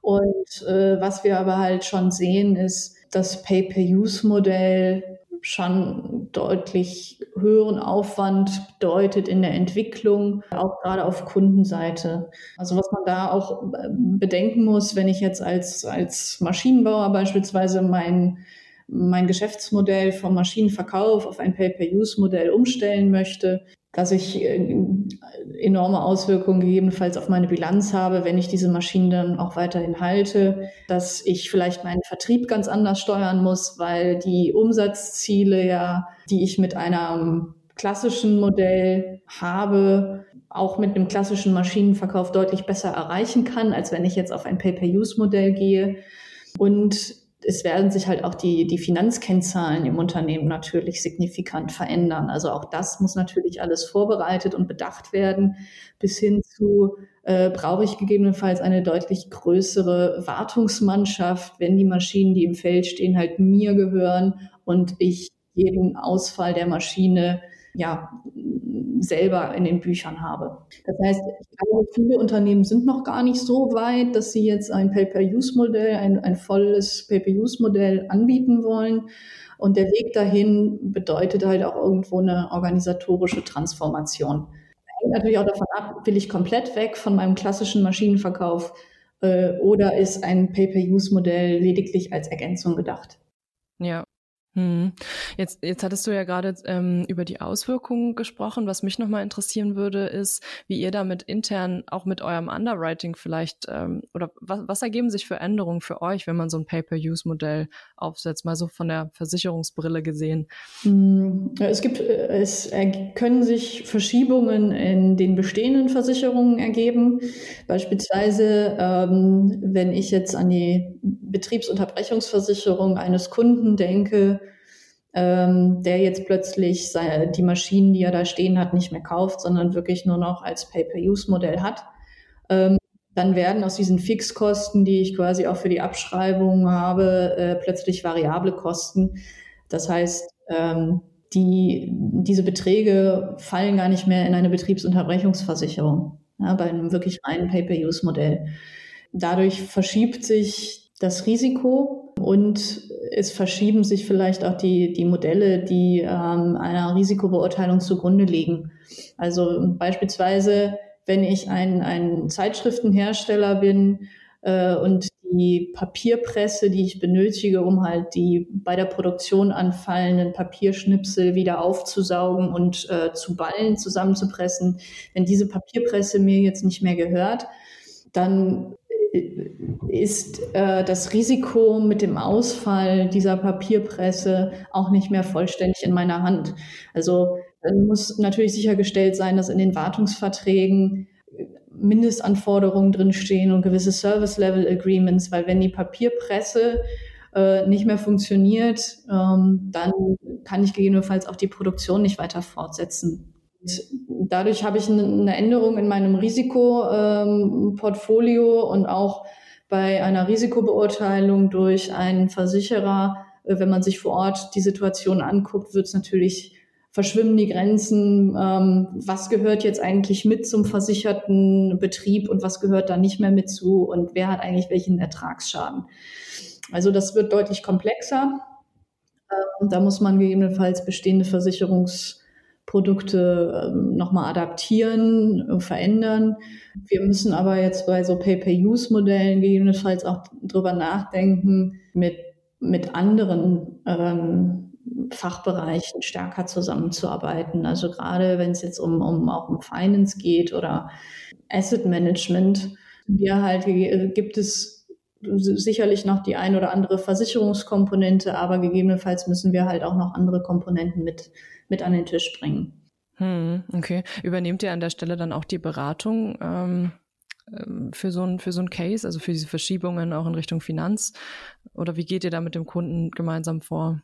Und äh, was wir aber halt schon sehen, ist, das Pay-per-Use-Modell schon deutlich höheren Aufwand bedeutet in der Entwicklung, auch gerade auf Kundenseite. Also was man da auch äh, bedenken muss, wenn ich jetzt als, als Maschinenbauer beispielsweise mein mein Geschäftsmodell vom Maschinenverkauf auf ein Pay-per-Use-Modell umstellen möchte, dass ich äh, enorme Auswirkungen gegebenenfalls auf meine Bilanz habe, wenn ich diese Maschinen dann auch weiterhin halte, dass ich vielleicht meinen Vertrieb ganz anders steuern muss, weil die Umsatzziele ja, die ich mit einem klassischen Modell habe, auch mit einem klassischen Maschinenverkauf deutlich besser erreichen kann, als wenn ich jetzt auf ein Pay-per-Use-Modell gehe. Und es werden sich halt auch die, die Finanzkennzahlen im Unternehmen natürlich signifikant verändern. Also auch das muss natürlich alles vorbereitet und bedacht werden, bis hin zu, äh, brauche ich gegebenenfalls eine deutlich größere Wartungsmannschaft, wenn die Maschinen, die im Feld stehen, halt mir gehören und ich jeden Ausfall der Maschine ja, selber in den Büchern habe. Das heißt, glaube, viele Unternehmen sind noch gar nicht so weit, dass sie jetzt ein Pay-per-Use-Modell, ein, ein volles Pay-per-Use-Modell anbieten wollen. Und der Weg dahin bedeutet halt auch irgendwo eine organisatorische Transformation. Hängt natürlich auch davon ab, will ich komplett weg von meinem klassischen Maschinenverkauf äh, oder ist ein Pay-per-Use-Modell lediglich als Ergänzung gedacht? Ja. Jetzt, jetzt hattest du ja gerade ähm, über die Auswirkungen gesprochen. Was mich nochmal interessieren würde, ist, wie ihr damit intern auch mit eurem Underwriting vielleicht ähm, oder was, was ergeben sich für Änderungen für euch, wenn man so ein Pay-per-Use-Modell aufsetzt, mal so von der Versicherungsbrille gesehen? Hm, es gibt, es können sich Verschiebungen in den bestehenden Versicherungen ergeben. Beispielsweise, ähm, wenn ich jetzt an die Betriebsunterbrechungsversicherung eines Kunden denke, ähm, der jetzt plötzlich seine, die Maschinen, die er da stehen hat, nicht mehr kauft, sondern wirklich nur noch als Pay-per-Use-Modell hat. Ähm, dann werden aus diesen Fixkosten, die ich quasi auch für die Abschreibung habe, äh, plötzlich variable Kosten. Das heißt, ähm, die, diese Beträge fallen gar nicht mehr in eine Betriebsunterbrechungsversicherung, ja, bei einem wirklich reinen Pay-per-Use-Modell. Dadurch verschiebt sich das Risiko und es verschieben sich vielleicht auch die, die Modelle, die ähm, einer Risikobeurteilung zugrunde liegen. Also beispielsweise, wenn ich ein, ein Zeitschriftenhersteller bin äh, und die Papierpresse, die ich benötige, um halt die bei der Produktion anfallenden Papierschnipsel wieder aufzusaugen und äh, zu Ballen zusammenzupressen, wenn diese Papierpresse mir jetzt nicht mehr gehört, dann ist äh, das Risiko mit dem Ausfall dieser Papierpresse auch nicht mehr vollständig in meiner Hand. Also dann muss natürlich sichergestellt sein, dass in den Wartungsverträgen Mindestanforderungen drinstehen und gewisse Service-Level-Agreements, weil wenn die Papierpresse äh, nicht mehr funktioniert, ähm, dann kann ich gegebenenfalls auch die Produktion nicht weiter fortsetzen dadurch habe ich eine Änderung in meinem Risikoportfolio ähm, und auch bei einer Risikobeurteilung durch einen Versicherer, äh, wenn man sich vor Ort die Situation anguckt, wird es natürlich verschwimmen die Grenzen, ähm, was gehört jetzt eigentlich mit zum versicherten Betrieb und was gehört da nicht mehr mit zu und wer hat eigentlich welchen Ertragsschaden. Also das wird deutlich komplexer. Ähm, da muss man gegebenenfalls bestehende Versicherungs Produkte ähm, nochmal adaptieren, äh, verändern. Wir müssen aber jetzt bei so Pay-per-Use-Modellen gegebenenfalls auch drüber nachdenken, mit, mit anderen ähm, Fachbereichen stärker zusammenzuarbeiten. Also gerade wenn es jetzt um, um auch um Finance geht oder Asset Management, wir halt gibt es sicherlich noch die ein oder andere Versicherungskomponente, aber gegebenenfalls müssen wir halt auch noch andere Komponenten mit mit an den Tisch bringen. Hm, okay. Übernehmt ihr an der Stelle dann auch die Beratung ähm, ähm, für, so ein, für so ein Case, also für diese Verschiebungen auch in Richtung Finanz? Oder wie geht ihr da mit dem Kunden gemeinsam vor?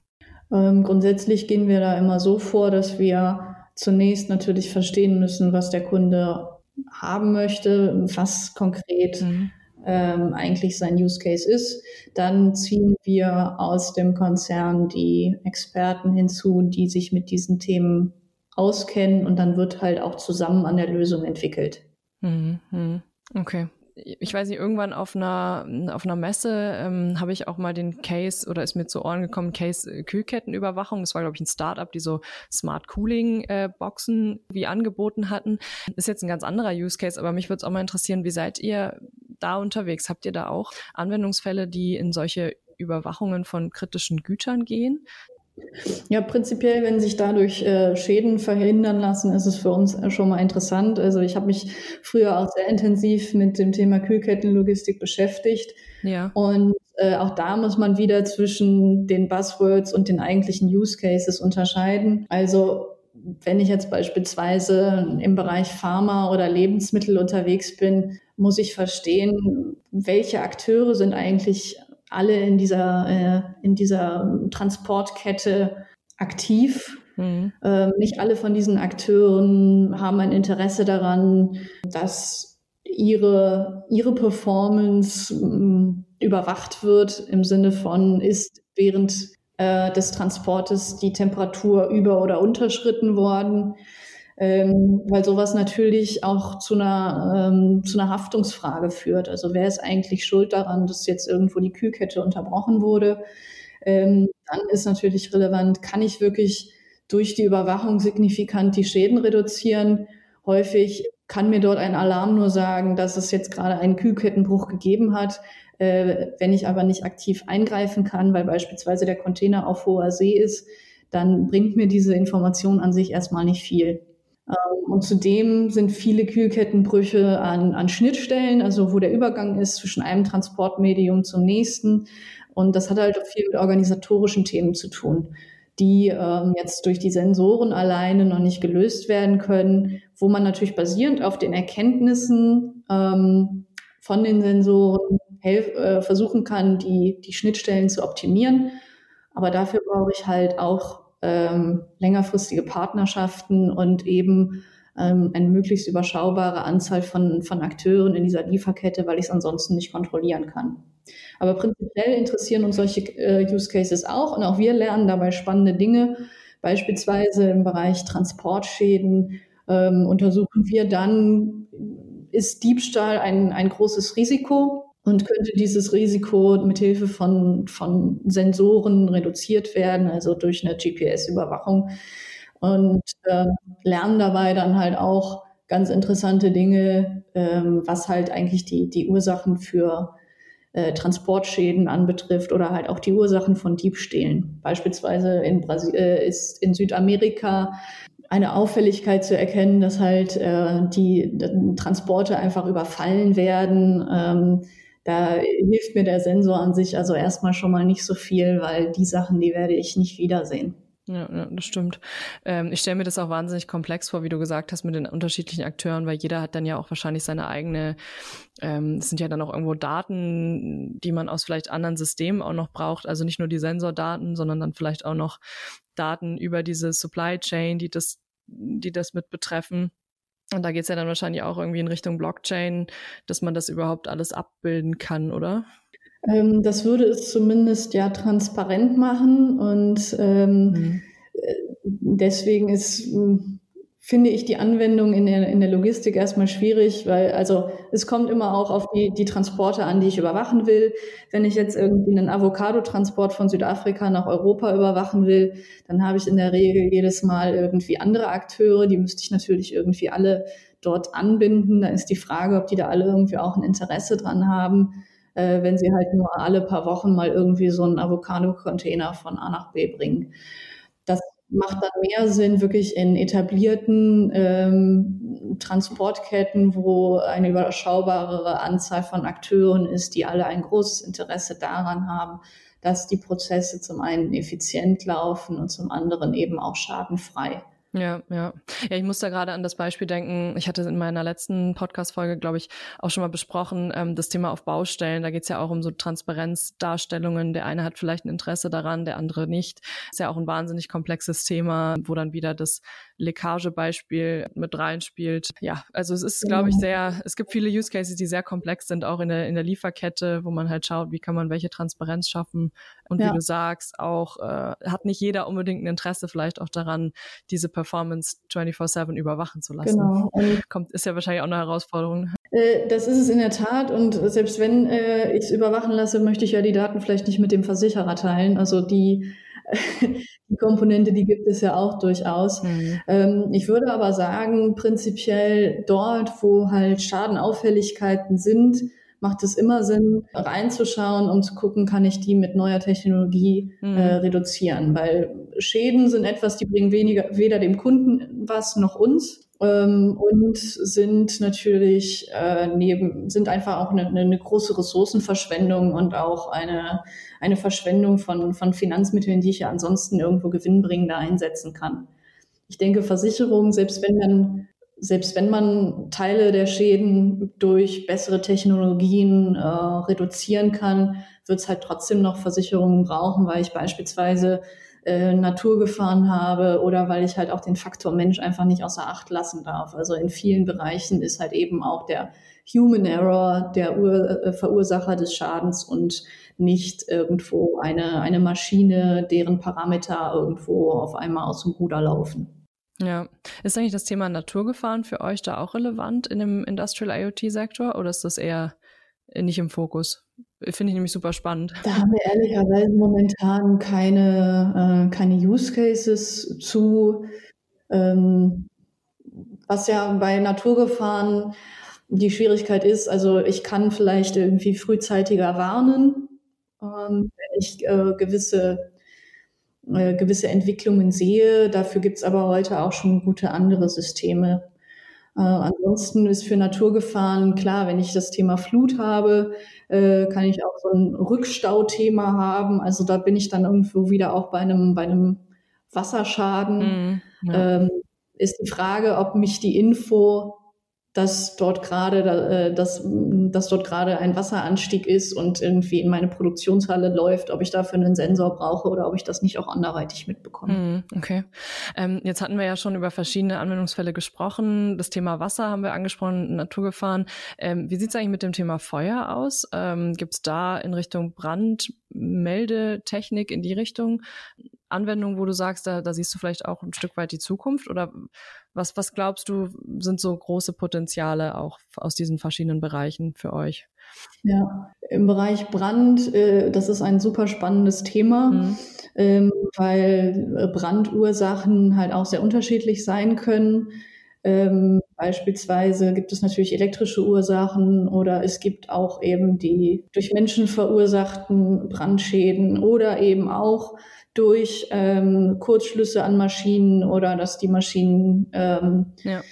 Ähm, grundsätzlich gehen wir da immer so vor, dass wir zunächst natürlich verstehen müssen, was der Kunde haben möchte, was konkret mhm ähm, eigentlich sein Use Case ist. Dann ziehen wir aus dem Konzern die Experten hinzu, die sich mit diesen Themen auskennen und dann wird halt auch zusammen an der Lösung entwickelt. Mhm, mhm. Okay ich weiß nicht, irgendwann auf einer, auf einer Messe ähm, habe ich auch mal den Case oder ist mir zu Ohren gekommen, Case äh, Kühlkettenüberwachung. Das war, glaube ich, ein Startup, die so Smart Cooling äh, Boxen wie angeboten hatten. Ist jetzt ein ganz anderer Use Case, aber mich würde es auch mal interessieren, wie seid ihr da unterwegs? Habt ihr da auch Anwendungsfälle, die in solche Überwachungen von kritischen Gütern gehen? Ja, prinzipiell, wenn sich dadurch äh, Schäden verhindern lassen, ist es für uns schon mal interessant. Also ich habe mich früher auch sehr intensiv mit dem Thema Kühlkettenlogistik beschäftigt. Ja. Und äh, auch da muss man wieder zwischen den Buzzwords und den eigentlichen Use Cases unterscheiden. Also wenn ich jetzt beispielsweise im Bereich Pharma oder Lebensmittel unterwegs bin, muss ich verstehen, welche Akteure sind eigentlich alle in dieser, äh, in dieser Transportkette aktiv. Mhm. Ähm, nicht alle von diesen Akteuren haben ein Interesse daran, dass ihre, ihre Performance ähm, überwacht wird im Sinne von, ist während äh, des Transportes die Temperatur über- oder unterschritten worden ähm, weil sowas natürlich auch zu einer, ähm, zu einer Haftungsfrage führt. Also wer ist eigentlich schuld daran, dass jetzt irgendwo die Kühlkette unterbrochen wurde? Ähm, dann ist natürlich relevant, kann ich wirklich durch die Überwachung signifikant die Schäden reduzieren? Häufig kann mir dort ein Alarm nur sagen, dass es jetzt gerade einen Kühlkettenbruch gegeben hat. Äh, wenn ich aber nicht aktiv eingreifen kann, weil beispielsweise der Container auf hoher See ist, dann bringt mir diese Information an sich erstmal nicht viel. Ähm, und zudem sind viele Kühlkettenbrüche an, an Schnittstellen, also wo der Übergang ist zwischen einem Transportmedium zum nächsten. Und das hat halt auch viel mit organisatorischen Themen zu tun, die ähm, jetzt durch die Sensoren alleine noch nicht gelöst werden können, wo man natürlich basierend auf den Erkenntnissen ähm, von den Sensoren helf, äh, versuchen kann, die, die Schnittstellen zu optimieren. Aber dafür brauche ich halt auch ähm, längerfristige Partnerschaften und eben ähm, eine möglichst überschaubare Anzahl von, von Akteuren in dieser Lieferkette, weil ich es ansonsten nicht kontrollieren kann. Aber prinzipiell interessieren uns solche äh, Use Cases auch und auch wir lernen dabei spannende Dinge. Beispielsweise im Bereich Transportschäden ähm, untersuchen wir dann, ist Diebstahl ein, ein großes Risiko? Und könnte dieses Risiko mit Hilfe von, von Sensoren reduziert werden, also durch eine GPS-Überwachung und äh, lernen dabei dann halt auch ganz interessante Dinge, ähm, was halt eigentlich die, die Ursachen für äh, Transportschäden anbetrifft oder halt auch die Ursachen von Diebstählen. Beispielsweise in, Brasil äh, ist in Südamerika eine Auffälligkeit zu erkennen, dass halt äh, die, die Transporte einfach überfallen werden. Ähm, da hilft mir der Sensor an sich also erstmal schon mal nicht so viel, weil die Sachen, die werde ich nicht wiedersehen. Ja, das stimmt. Ähm, ich stelle mir das auch wahnsinnig komplex vor, wie du gesagt hast, mit den unterschiedlichen Akteuren, weil jeder hat dann ja auch wahrscheinlich seine eigene, ähm, es sind ja dann auch irgendwo Daten, die man aus vielleicht anderen Systemen auch noch braucht. Also nicht nur die Sensordaten, sondern dann vielleicht auch noch Daten über diese Supply Chain, die das, die das mit betreffen. Und da geht es ja dann wahrscheinlich auch irgendwie in Richtung Blockchain, dass man das überhaupt alles abbilden kann, oder? Ähm, das würde es zumindest ja transparent machen und ähm, mhm. Äh, deswegen ist finde ich die Anwendung in der, in der Logistik erstmal schwierig, weil also es kommt immer auch auf die, die Transporte an, die ich überwachen will. Wenn ich jetzt irgendwie einen Avocado-Transport von Südafrika nach Europa überwachen will, dann habe ich in der Regel jedes Mal irgendwie andere Akteure, die müsste ich natürlich irgendwie alle dort anbinden. Da ist die Frage, ob die da alle irgendwie auch ein Interesse dran haben, äh, wenn sie halt nur alle paar Wochen mal irgendwie so einen Avocado-Container von A nach B bringen. Macht dann mehr Sinn wirklich in etablierten ähm, Transportketten, wo eine überschaubare Anzahl von Akteuren ist, die alle ein großes Interesse daran haben, dass die Prozesse zum einen effizient laufen und zum anderen eben auch schadenfrei. Ja, ja. Ja, ich muss da gerade an das Beispiel denken. Ich hatte in meiner letzten Podcast-Folge, glaube ich, auch schon mal besprochen, ähm, das Thema auf Baustellen. Da geht es ja auch um so Transparenzdarstellungen. Der eine hat vielleicht ein Interesse daran, der andere nicht. Ist ja auch ein wahnsinnig komplexes Thema, wo dann wieder das Leckagebeispiel mit reinspielt. Ja, also es ist, glaube ich, sehr, es gibt viele Use Cases, die sehr komplex sind, auch in der, in der Lieferkette, wo man halt schaut, wie kann man welche Transparenz schaffen. Und ja. wie du sagst, auch äh, hat nicht jeder unbedingt ein Interesse vielleicht auch daran, diese Performance 24-7 überwachen zu lassen. Genau. Und Kommt, ist ja wahrscheinlich auch eine Herausforderung. Äh, das ist es in der Tat. Und selbst wenn äh, ich es überwachen lasse, möchte ich ja die Daten vielleicht nicht mit dem Versicherer teilen. Also die, <laughs> die Komponente, die gibt es ja auch durchaus. Mhm. Ähm, ich würde aber sagen, prinzipiell dort, wo halt Schadenauffälligkeiten sind, macht es immer Sinn, reinzuschauen, um zu gucken, kann ich die mit neuer Technologie mhm. äh, reduzieren. Weil Schäden sind etwas, die bringen weniger, weder dem Kunden was noch uns. Ähm, und sind natürlich äh, neben, sind einfach auch eine, eine große Ressourcenverschwendung und auch eine, eine Verschwendung von, von Finanzmitteln, die ich ja ansonsten irgendwo gewinnbringender einsetzen kann. Ich denke, Versicherungen, selbst wenn man selbst wenn man Teile der Schäden durch bessere Technologien äh, reduzieren kann, wird es halt trotzdem noch Versicherungen brauchen, weil ich beispielsweise äh, Naturgefahren habe oder weil ich halt auch den Faktor Mensch einfach nicht außer Acht lassen darf. Also in vielen Bereichen ist halt eben auch der Human Error der Ur äh, Verursacher des Schadens und nicht irgendwo eine, eine Maschine, deren Parameter irgendwo auf einmal aus dem Ruder laufen. Ja. Ist eigentlich das Thema Naturgefahren für euch da auch relevant in dem Industrial IoT-Sektor oder ist das eher nicht im Fokus? Finde ich nämlich super spannend. Da haben wir ehrlicherweise momentan keine, äh, keine Use Cases zu. Ähm, Was ja bei Naturgefahren die Schwierigkeit ist, also ich kann vielleicht irgendwie frühzeitiger warnen, ähm, wenn ich äh, gewisse, äh, gewisse Entwicklungen sehe. Dafür gibt's aber heute auch schon gute andere Systeme. Äh, ansonsten ist für Naturgefahren klar, wenn ich das Thema Flut habe, äh, kann ich auch so ein Rückstauthema haben. Also da bin ich dann irgendwo wieder auch bei einem, bei einem Wasserschaden. Mm, ja. ähm, ist die Frage, ob mich die Info dass dort gerade, äh, dass, dass dort gerade ein Wasseranstieg ist und irgendwie in meine Produktionshalle läuft, ob ich dafür einen Sensor brauche oder ob ich das nicht auch anderweitig mitbekomme. Mhm, okay. Ähm, jetzt hatten wir ja schon über verschiedene Anwendungsfälle gesprochen. Das Thema Wasser haben wir angesprochen, Naturgefahren. Ähm, wie sieht es eigentlich mit dem Thema Feuer aus? Ähm, Gibt es da in Richtung Brandmeldetechnik in die Richtung Anwendungen, wo du sagst, da, da siehst du vielleicht auch ein Stück weit die Zukunft? Oder was, was glaubst du, sind so große Potenziale auch aus diesen verschiedenen Bereichen für euch? Ja, im Bereich Brand, äh, das ist ein super spannendes Thema, mhm. ähm, weil Brandursachen halt auch sehr unterschiedlich sein können. Ähm, beispielsweise gibt es natürlich elektrische Ursachen oder es gibt auch eben die durch Menschen verursachten Brandschäden oder eben auch durch ähm, Kurzschlüsse an Maschinen oder dass die Maschinen ähm, ja.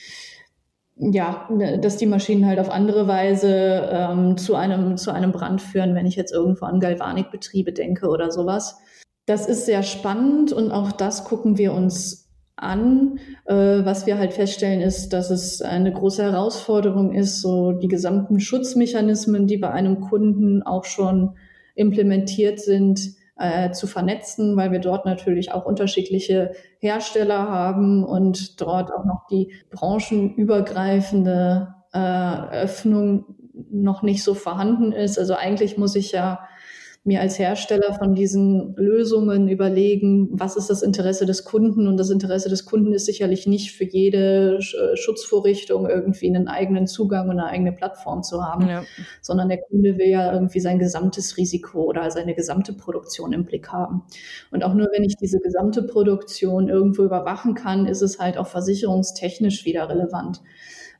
ja. dass die Maschinen halt auf andere Weise ähm, zu einem zu einem Brand führen, wenn ich jetzt irgendwo an Galvanikbetriebe denke oder sowas. Das ist sehr spannend und auch das gucken wir uns an. Äh, was wir halt feststellen ist, dass es eine große Herausforderung ist, so die gesamten Schutzmechanismen, die bei einem Kunden auch schon implementiert sind, äh, zu vernetzen, weil wir dort natürlich auch unterschiedliche Hersteller haben und dort auch noch die branchenübergreifende äh, Öffnung noch nicht so vorhanden ist. Also eigentlich muss ich ja mir als Hersteller von diesen Lösungen überlegen, was ist das Interesse des Kunden? Und das Interesse des Kunden ist sicherlich nicht für jede äh, Schutzvorrichtung irgendwie einen eigenen Zugang und eine eigene Plattform zu haben, ja. sondern der Kunde will ja irgendwie sein gesamtes Risiko oder seine gesamte Produktion im Blick haben. Und auch nur wenn ich diese gesamte Produktion irgendwo überwachen kann, ist es halt auch versicherungstechnisch wieder relevant.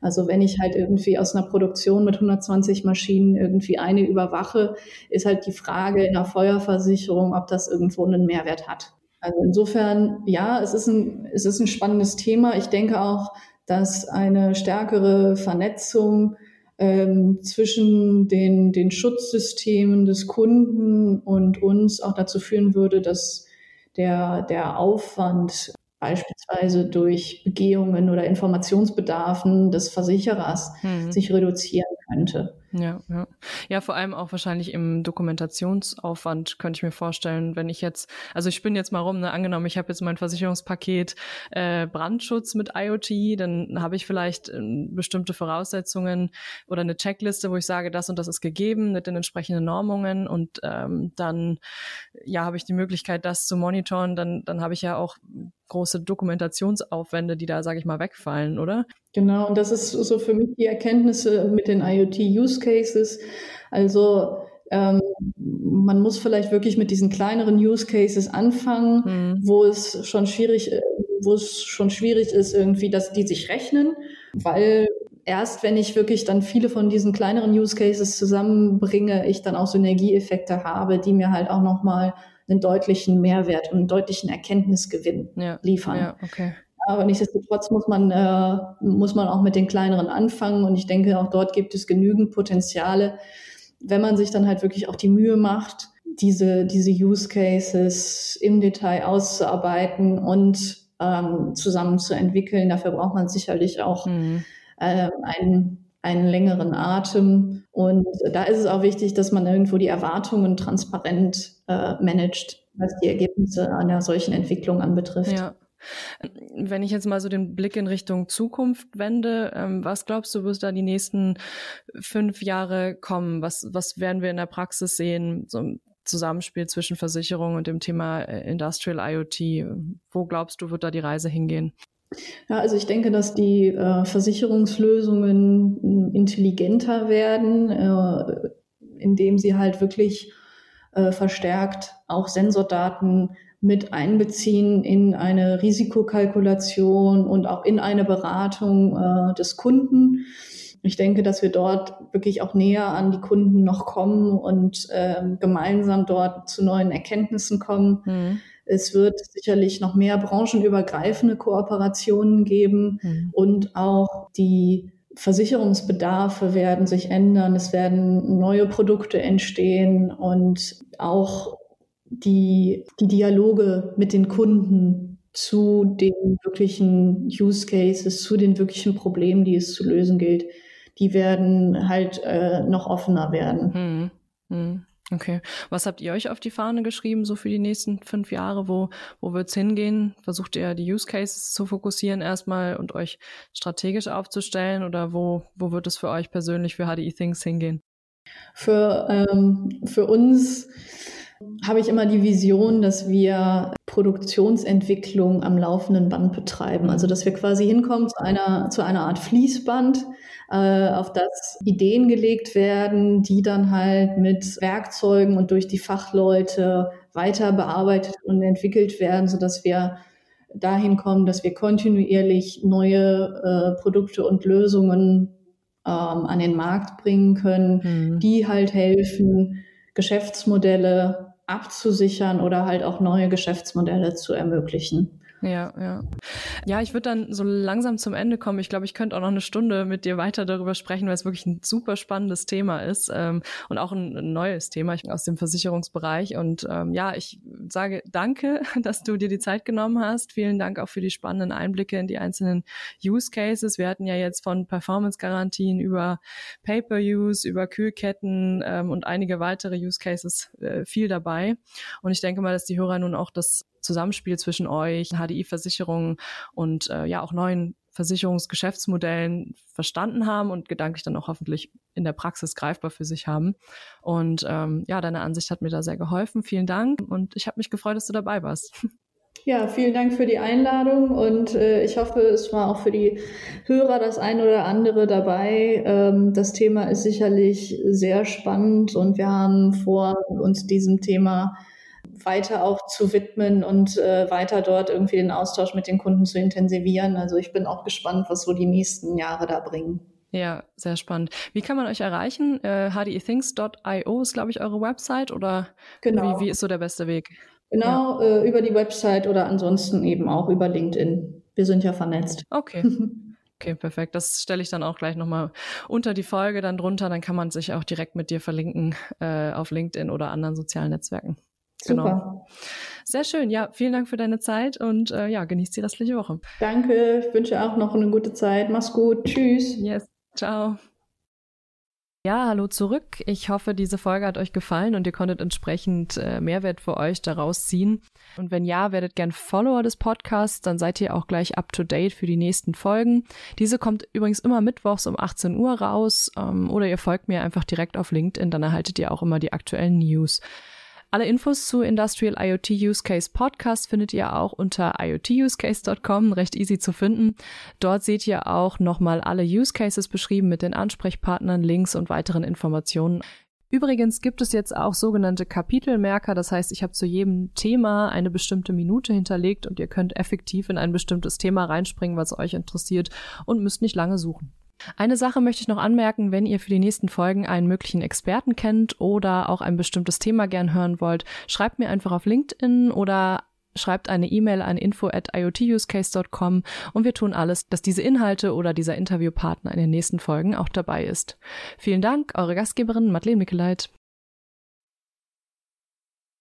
Also wenn ich halt irgendwie aus einer Produktion mit 120 Maschinen irgendwie eine überwache, ist halt die Frage in der Feuerversicherung, ob das irgendwo einen Mehrwert hat. Also insofern, ja, es ist ein, es ist ein spannendes Thema. Ich denke auch, dass eine stärkere Vernetzung ähm, zwischen den, den Schutzsystemen des Kunden und uns auch dazu führen würde, dass der, der Aufwand beispielsweise durch Begehungen oder Informationsbedarfen des Versicherers hm. sich reduzieren könnte. Ja, ja. Ja, vor allem auch wahrscheinlich im Dokumentationsaufwand könnte ich mir vorstellen, wenn ich jetzt, also ich bin jetzt mal rum, ne, angenommen, ich habe jetzt mein Versicherungspaket äh, Brandschutz mit IoT, dann habe ich vielleicht äh, bestimmte Voraussetzungen oder eine Checkliste, wo ich sage, das und das ist gegeben mit den entsprechenden Normungen und ähm, dann ja habe ich die Möglichkeit, das zu monitoren, dann, dann habe ich ja auch große Dokumentationsaufwände, die da, sage ich mal, wegfallen, oder? Genau, und das ist so für mich die Erkenntnisse mit den IoT-Use Cases. Also ähm, man muss vielleicht wirklich mit diesen kleineren Use Cases anfangen, mhm. wo es schon schwierig, äh, wo es schon schwierig ist, irgendwie, dass die sich rechnen, weil erst wenn ich wirklich dann viele von diesen kleineren Use Cases zusammenbringe, ich dann auch Synergieeffekte habe, die mir halt auch nochmal einen deutlichen Mehrwert und einen deutlichen Erkenntnisgewinn ja, liefern. Ja, okay. Aber nichtsdestotrotz muss man, äh, muss man auch mit den kleineren anfangen und ich denke, auch dort gibt es genügend Potenziale, wenn man sich dann halt wirklich auch die Mühe macht, diese, diese Use Cases im Detail auszuarbeiten und ähm, zusammen zu entwickeln. Dafür braucht man sicherlich auch mhm. äh, einen einen längeren Atem. Und da ist es auch wichtig, dass man irgendwo die Erwartungen transparent äh, managt, was die Ergebnisse einer solchen Entwicklung anbetrifft. Ja. Wenn ich jetzt mal so den Blick in Richtung Zukunft wende, ähm, was glaubst du, wird da die nächsten fünf Jahre kommen? Was, was werden wir in der Praxis sehen? So ein Zusammenspiel zwischen Versicherung und dem Thema äh, Industrial IoT. Wo glaubst du, wird da die Reise hingehen? Ja, also ich denke, dass die äh, Versicherungslösungen hm, intelligenter werden, äh, indem sie halt wirklich äh, verstärkt auch Sensordaten mit einbeziehen in eine Risikokalkulation und auch in eine Beratung äh, des Kunden. Ich denke, dass wir dort wirklich auch näher an die Kunden noch kommen und äh, gemeinsam dort zu neuen Erkenntnissen kommen. Mhm. Es wird sicherlich noch mehr branchenübergreifende Kooperationen geben mhm. und auch die Versicherungsbedarfe werden sich ändern, es werden neue Produkte entstehen und auch die, die Dialoge mit den Kunden zu den wirklichen Use Cases, zu den wirklichen Problemen, die es zu lösen gilt, die werden halt äh, noch offener werden. Hm. Hm. Okay. Was habt ihr euch auf die Fahne geschrieben, so für die nächsten fünf Jahre? Wo, wo wird's hingehen? Versucht ihr die Use Cases zu fokussieren erstmal und euch strategisch aufzustellen oder wo, wo wird es für euch persönlich für HDI Things hingehen? Für, ähm, für uns habe ich immer die Vision, dass wir Produktionsentwicklung am laufenden Band betreiben. Also dass wir quasi hinkommen zu einer, zu einer Art Fließband, äh, auf das Ideen gelegt werden, die dann halt mit Werkzeugen und durch die Fachleute weiter bearbeitet und entwickelt werden, sodass wir dahin kommen, dass wir kontinuierlich neue äh, Produkte und Lösungen ähm, an den Markt bringen können, mhm. die halt helfen, Geschäftsmodelle abzusichern oder halt auch neue Geschäftsmodelle zu ermöglichen. Ja, ja. Ja, ich würde dann so langsam zum Ende kommen. Ich glaube, ich könnte auch noch eine Stunde mit dir weiter darüber sprechen, weil es wirklich ein super spannendes Thema ist ähm, und auch ein, neues Thema aus dem Versicherungsbereich. Und ähm, ja, ich sage danke, <laughs> dass du dir die Zeit genommen hast. Vielen Dank auch für die spannenden Einblicke in die einzelnen Use Cases. Wir hatten ja jetzt von Performance-Garantien über Pay-per-Use, über Kühlketten ähm, und einige weitere Use Cases äh, viel dabei. Und ich denke mal, dass die Hörer nun auch das Zusammenspiel zwischen euch, HDI-Versicherungen und äh, ja auch neuen Versicherungsgeschäftsmodellen verstanden haben und gedanklich dann auch hoffentlich in der Praxis greifbar für sich haben. Und ähm, ja, deine Ansicht hat mir da sehr geholfen. Vielen Dank und ich habe mich gefreut, dass du dabei warst. Ja, vielen Dank für die Einladung und äh, ich hoffe, es war auch für die Hörer das ein oder andere dabei. Ähm, das Thema ist sicherlich sehr spannend und wir haben vor, uns diesem Thema weiter auch zu widmen und äh, weiter dort irgendwie den Austausch mit den Kunden zu intensivieren. Also ich bin auch gespannt, was so die nächsten Jahre da bringen. Ja, sehr spannend. Wie kann man euch erreichen? Äh, hdethings.io ist, glaube ich, eure Website oder genau. wie, wie ist so der beste Weg? Genau, ja. äh, über die Website oder ansonsten eben auch über LinkedIn. Wir sind ja vernetzt. Okay. <laughs> Okay, perfekt. Das stelle ich dann auch gleich nochmal unter die Folge dann drunter. Dann kann man sich auch direkt mit dir verlinken äh, auf LinkedIn oder anderen sozialen Netzwerken. Genau. Super. Sehr schön. Ja, vielen Dank für deine Zeit und äh, ja, genießt die restliche Woche. Danke. Ich wünsche auch noch eine gute Zeit. Mach's gut. Tschüss. Yes. Ciao. Ja, hallo zurück. Ich hoffe, diese Folge hat euch gefallen und ihr konntet entsprechend äh, Mehrwert für euch daraus ziehen. Und wenn ja, werdet gern Follower des Podcasts, dann seid ihr auch gleich up to date für die nächsten Folgen. Diese kommt übrigens immer mittwochs um 18 Uhr raus ähm, oder ihr folgt mir einfach direkt auf LinkedIn, dann erhaltet ihr auch immer die aktuellen News. Alle Infos zu Industrial IoT Use Case Podcast findet ihr auch unter iotusecase.com, recht easy zu finden. Dort seht ihr auch nochmal alle Use Cases beschrieben mit den Ansprechpartnern, Links und weiteren Informationen. Übrigens gibt es jetzt auch sogenannte Kapitelmerker, das heißt, ich habe zu jedem Thema eine bestimmte Minute hinterlegt und ihr könnt effektiv in ein bestimmtes Thema reinspringen, was euch interessiert und müsst nicht lange suchen. Eine Sache möchte ich noch anmerken, wenn ihr für die nächsten Folgen einen möglichen Experten kennt oder auch ein bestimmtes Thema gern hören wollt, schreibt mir einfach auf LinkedIn oder schreibt eine E-Mail an info at iotusecase.com und wir tun alles, dass diese Inhalte oder dieser Interviewpartner in den nächsten Folgen auch dabei ist. Vielen Dank, eure Gastgeberin Madeleine Mickeleit.